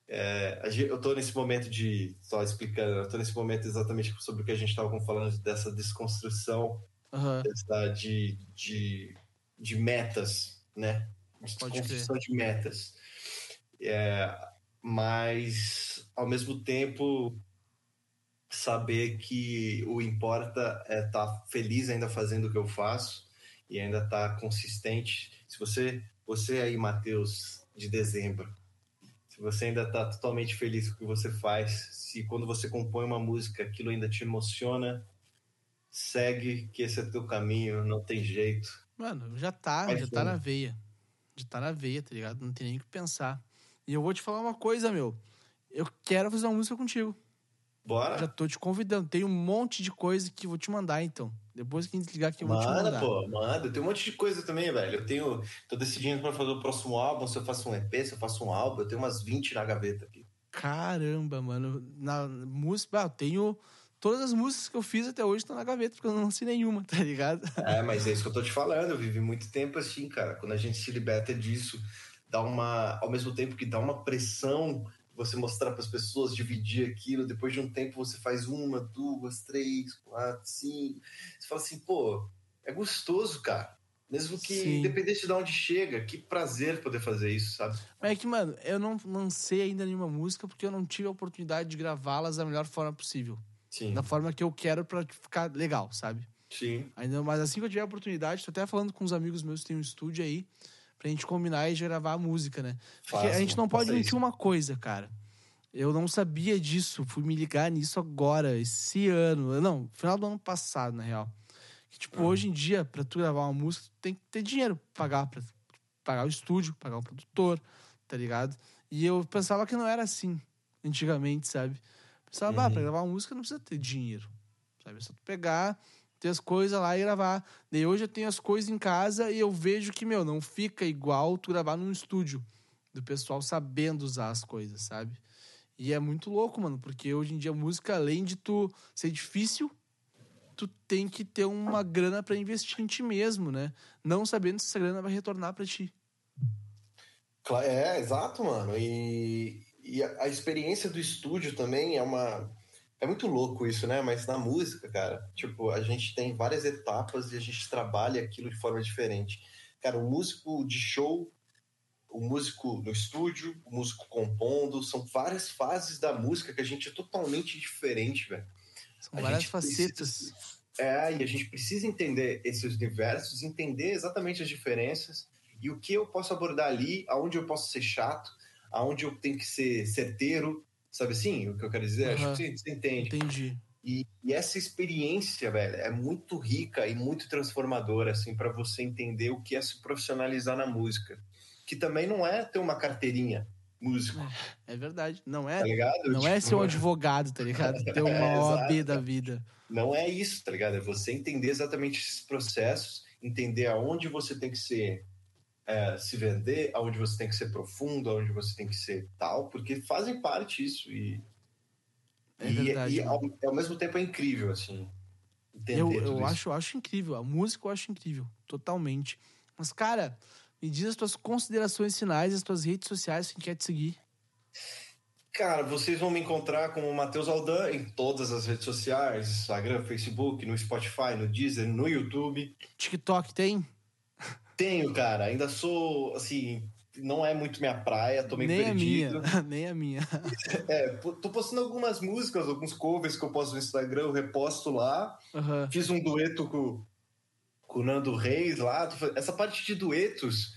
É, eu tô nesse momento de. Só explicando, eu tô nesse momento exatamente sobre o que a gente estava falando, dessa desconstrução Aham. dessa, de, de, de metas, né? De Pode Desconstrução de metas. É, mas, ao mesmo tempo, saber que o importa é estar feliz ainda fazendo o que eu faço e ainda estar consistente. Se você, você aí, Matheus, de dezembro, se você ainda está totalmente feliz com o que você faz, se quando você compõe uma música aquilo ainda te emociona, segue que esse é teu caminho, não tem jeito. Mano, já tá, Vai já tá fundo. na veia. Já tá na veia, tá ligado? Não tem nem o que pensar. E eu vou te falar uma coisa, meu. Eu quero fazer uma música contigo. Bora? Já tô te convidando. Tem um monte de coisa que vou te mandar, então. Depois que a gente desligar aqui, eu vou te Manda, mandar. pô, manda. Tem um monte de coisa também, velho. Eu tenho. Tô decidindo pra fazer o próximo álbum, se eu faço um EP, se eu faço um álbum. Eu tenho umas 20 na gaveta aqui. Caramba, mano. Na música, ah, eu tenho. Todas as músicas que eu fiz até hoje estão na gaveta, porque eu não lancei nenhuma, tá ligado? É, mas é isso que eu tô te falando. Eu vivi muito tempo assim, cara. Quando a gente se liberta disso, dá uma. Ao mesmo tempo que dá uma pressão você mostrar para as pessoas, dividir aquilo. Depois de um tempo você faz uma, duas, três, quatro, cinco. Você fala assim, pô, é gostoso, cara. Mesmo que, Sim. independente de onde chega, que prazer poder fazer isso, sabe? Mas é que, mano, eu não lancei ainda nenhuma música porque eu não tive a oportunidade de gravá-las da melhor forma possível. Sim. Da forma que eu quero pra ficar legal, sabe? Sim. Ainda, mas assim que eu tiver a oportunidade, tô até falando com uns amigos meus que tem um estúdio aí, pra gente combinar e gravar a música, né? Porque a gente não pode mentir uma coisa, cara. Eu não sabia disso, fui me ligar nisso agora, esse ano. Não, final do ano passado, na real. Que, tipo, hoje em dia, pra tu gravar uma música, tu tem que ter dinheiro pra pagar, pra pagar o estúdio, pagar o produtor, tá ligado? E eu pensava que não era assim, antigamente, sabe? Pensava, ah, Uhum. pra gravar uma música não precisa ter dinheiro, sabe? É só tu pegar, ter as coisas lá e gravar. Daí hoje eu tenho as coisas em casa e eu vejo que, meu, não fica igual tu gravar num estúdio, do pessoal sabendo usar as coisas, sabe? E é muito louco, mano, porque hoje em dia a música, além de tu ser difícil, tu tem que ter uma grana pra investir em ti mesmo, né? Não sabendo se essa grana vai retornar pra ti. É, exato, mano. E, e a, a experiência do estúdio também é uma. É muito louco isso, né? Mas na música, cara, tipo, a gente tem várias etapas e a gente trabalha aquilo de forma diferente. Cara, o músico de show, o músico no estúdio, o músico compondo, são várias fases da música que a gente é totalmente diferente, velho. São A várias gente precisa- facetas. É, e a gente precisa entender esses universos, entender exatamente as diferenças e o que eu posso abordar ali, aonde eu posso ser chato, aonde eu tenho que ser certeiro, sabe assim? O que eu quero dizer? Aham. Acho que você, entende. Entendi. E, e essa experiência, velho, é muito rica e muito transformadora, assim, para você entender o que é se profissionalizar na música. Que também não é ter uma carteirinha músico, É verdade. Não é, tá não é Tipo, ser um advogado, tá ligado? Ter uma É, OAB da vida. Não é isso, tá ligado? É você entender exatamente esses processos, entender aonde você tem que ser é, se vender, aonde você tem que ser profundo, aonde você tem que ser tal, porque fazem parte isso e É e, verdade, e ao, ao mesmo tempo é incrível assim. Eu, eu acho, eu acho incrível. A música eu acho incrível. Totalmente. Mas, cara, me diz as tuas considerações finais, as tuas redes sociais, quem quer te seguir. Cara, vocês vão me encontrar como Matheus Aldan em todas as redes sociais, Instagram, Facebook, no Spotify, no Deezer, no YouTube. TikTok tem? Tenho, cara, ainda sou assim, não é muito minha praia, tô meio Nem perdido. a minha. Nem a minha. É, tô postando algumas músicas, alguns covers que eu posto no Instagram, eu reposto lá. Aham. Fiz um dueto com, com o Nando Reis lá. Essa parte de duetos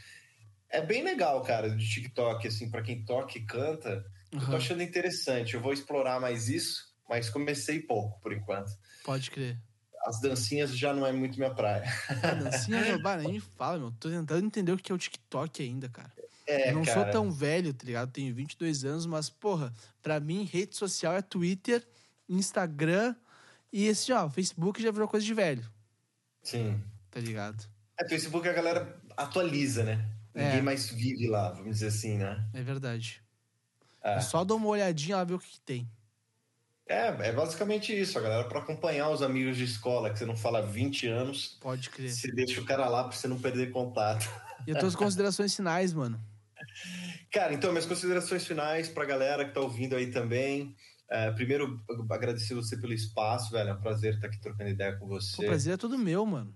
é bem legal, cara, de TikTok, assim, pra quem toca e canta. Eu tô achando interessante. Eu vou explorar mais isso, mas comecei pouco por enquanto. Pode crer. As dancinhas já não é muito minha praia. A dancinha, meu, bah, nem me fala, meu. Tô tentando entender o que é o TikTok ainda, cara. É, eu não cara. sou tão velho, tá ligado? Tenho 22 anos, mas, porra, pra mim, rede social é Twitter, Instagram e esse, ó, Facebook já virou coisa de velho, Sim. tá ligado? É, Facebook a galera atualiza, né? É. Ninguém mais vive lá, vamos dizer assim, né? É verdade. É. Eu só dou uma olhadinha lá ver o que, que tem. É, é basicamente isso, a galera, para acompanhar os amigos de escola, que você não fala há 20 anos, Pode crer. você deixa o cara lá pra você não perder contato. E as tuas considerações finais, mano? Cara, então, minhas considerações finais pra galera que tá ouvindo aí também. É, primeiro, agradecer você pelo espaço, velho. É um prazer estar aqui trocando ideia com você. o prazer é todo meu, mano.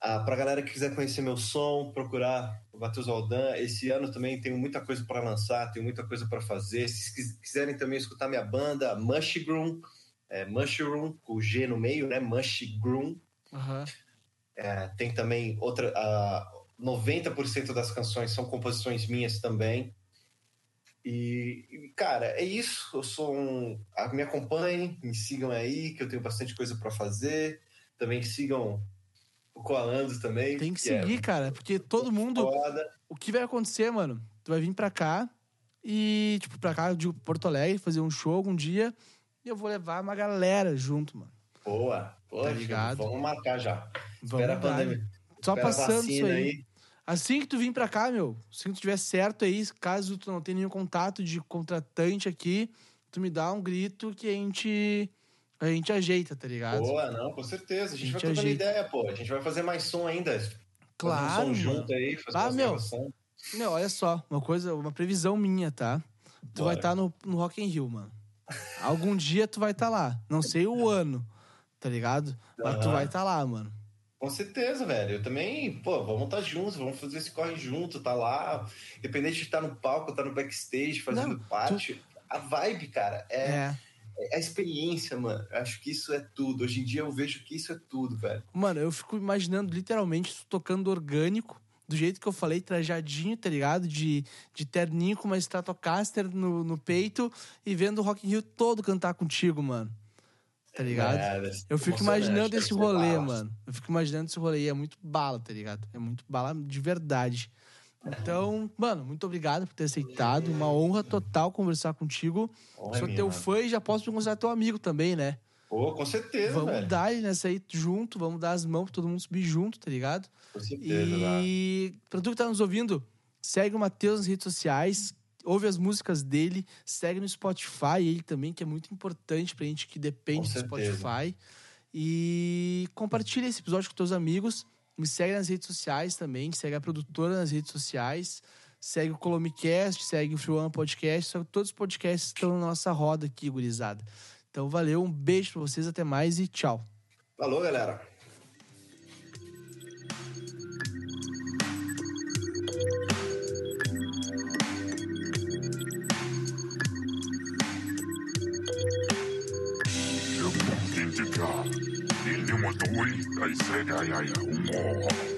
Ah, pra galera que quiser conhecer meu som, procurar o Matheus Aldan. Esse ano também tenho muita coisa para lançar, tenho muita coisa para fazer. Se quis- quiserem também escutar minha banda, Mushroom, é, Mushroom, com o G no meio, né? Mushroom. Aham. É, tem também outra. ah, 90% das canções são composições minhas também. E, cara, é isso. Eu sou um. Me acompanhem, me sigam aí, que eu tenho bastante coisa para fazer. Também sigam o Coalando também. Tem que é seguir, cara, porque todo mundo. foda. O que vai acontecer, mano? Tu vai vir pra cá e, tipo, pra cá, digo Porto Alegre, fazer um show um dia e eu vou levar uma galera junto, mano. Boa. Pô, Tá ligado? Vamos marcar já. Vamos Espera a pandemia. Só espera passando isso vacina aí. Assim que tu vir pra cá, meu, assim que tu tiver certo aí, caso tu não tenha nenhum contato de contratante aqui, tu me dá um grito que a gente a gente ajeita, tá ligado? Boa, não, com certeza. A gente, A gente vai trocando ideia, pô. A gente vai fazer mais som ainda. Fazer Claro, um som mano. junto aí, fazer Ah, meu. gravação. Meu, olha só, uma coisa, uma previsão minha, tá? Tu vai Bora. estar no, no Rock in Rio, mano. Algum dia tu vai estar lá. Não sei o ano, tá ligado? Mas tu vai estar lá, mano. Com certeza, velho. Eu também, pô, vamos estar juntos, vamos fazer esse corre junto, tá lá. Independente de estar no palco, estar no backstage, fazendo Não, parte. A vibe, cara, é, É. é a experiência, mano. Eu acho que isso é tudo. Hoje em dia eu vejo que isso é tudo, velho. Mano, eu fico imaginando literalmente tu tocando orgânico, do jeito que eu falei, trajadinho, tá ligado? De, de terninho com uma Stratocaster no, no peito e vendo o Rock in Rio todo cantar contigo, mano. Tá ligado? É, Eu fico imaginando esse rolê, mano. Eu fico imaginando esse rolê. e É muito bala, tá ligado? É muito bala de verdade. Então, mano, muito obrigado por ter aceitado. Uma honra total conversar contigo. Honra Sou minha, teu fã e já posso me considerar teu amigo também, né? Pô, com certeza, vamos velho. dar nessa aí junto, vamos dar as mãos pra todo mundo subir junto, tá ligado? Com certeza, lá. E pra tu que tá nos ouvindo, segue o Matheus nas redes sociais, ouve as músicas dele, segue no Spotify ele também, que é muito importante pra gente que depende Com do certeza. Spotify. E compartilha esse episódio com teus amigos. Me segue nas redes sociais também, segue a produtora nas redes sociais, segue o Colomicast, segue o Free One Podcast, só que todos os podcasts estão na nossa roda aqui, gurizada. Então valeu, um beijo pra vocês, até mais e tchau. Falou, galera. Eu vou indicar. Ele matou e aí segue, ai, ai, o morro.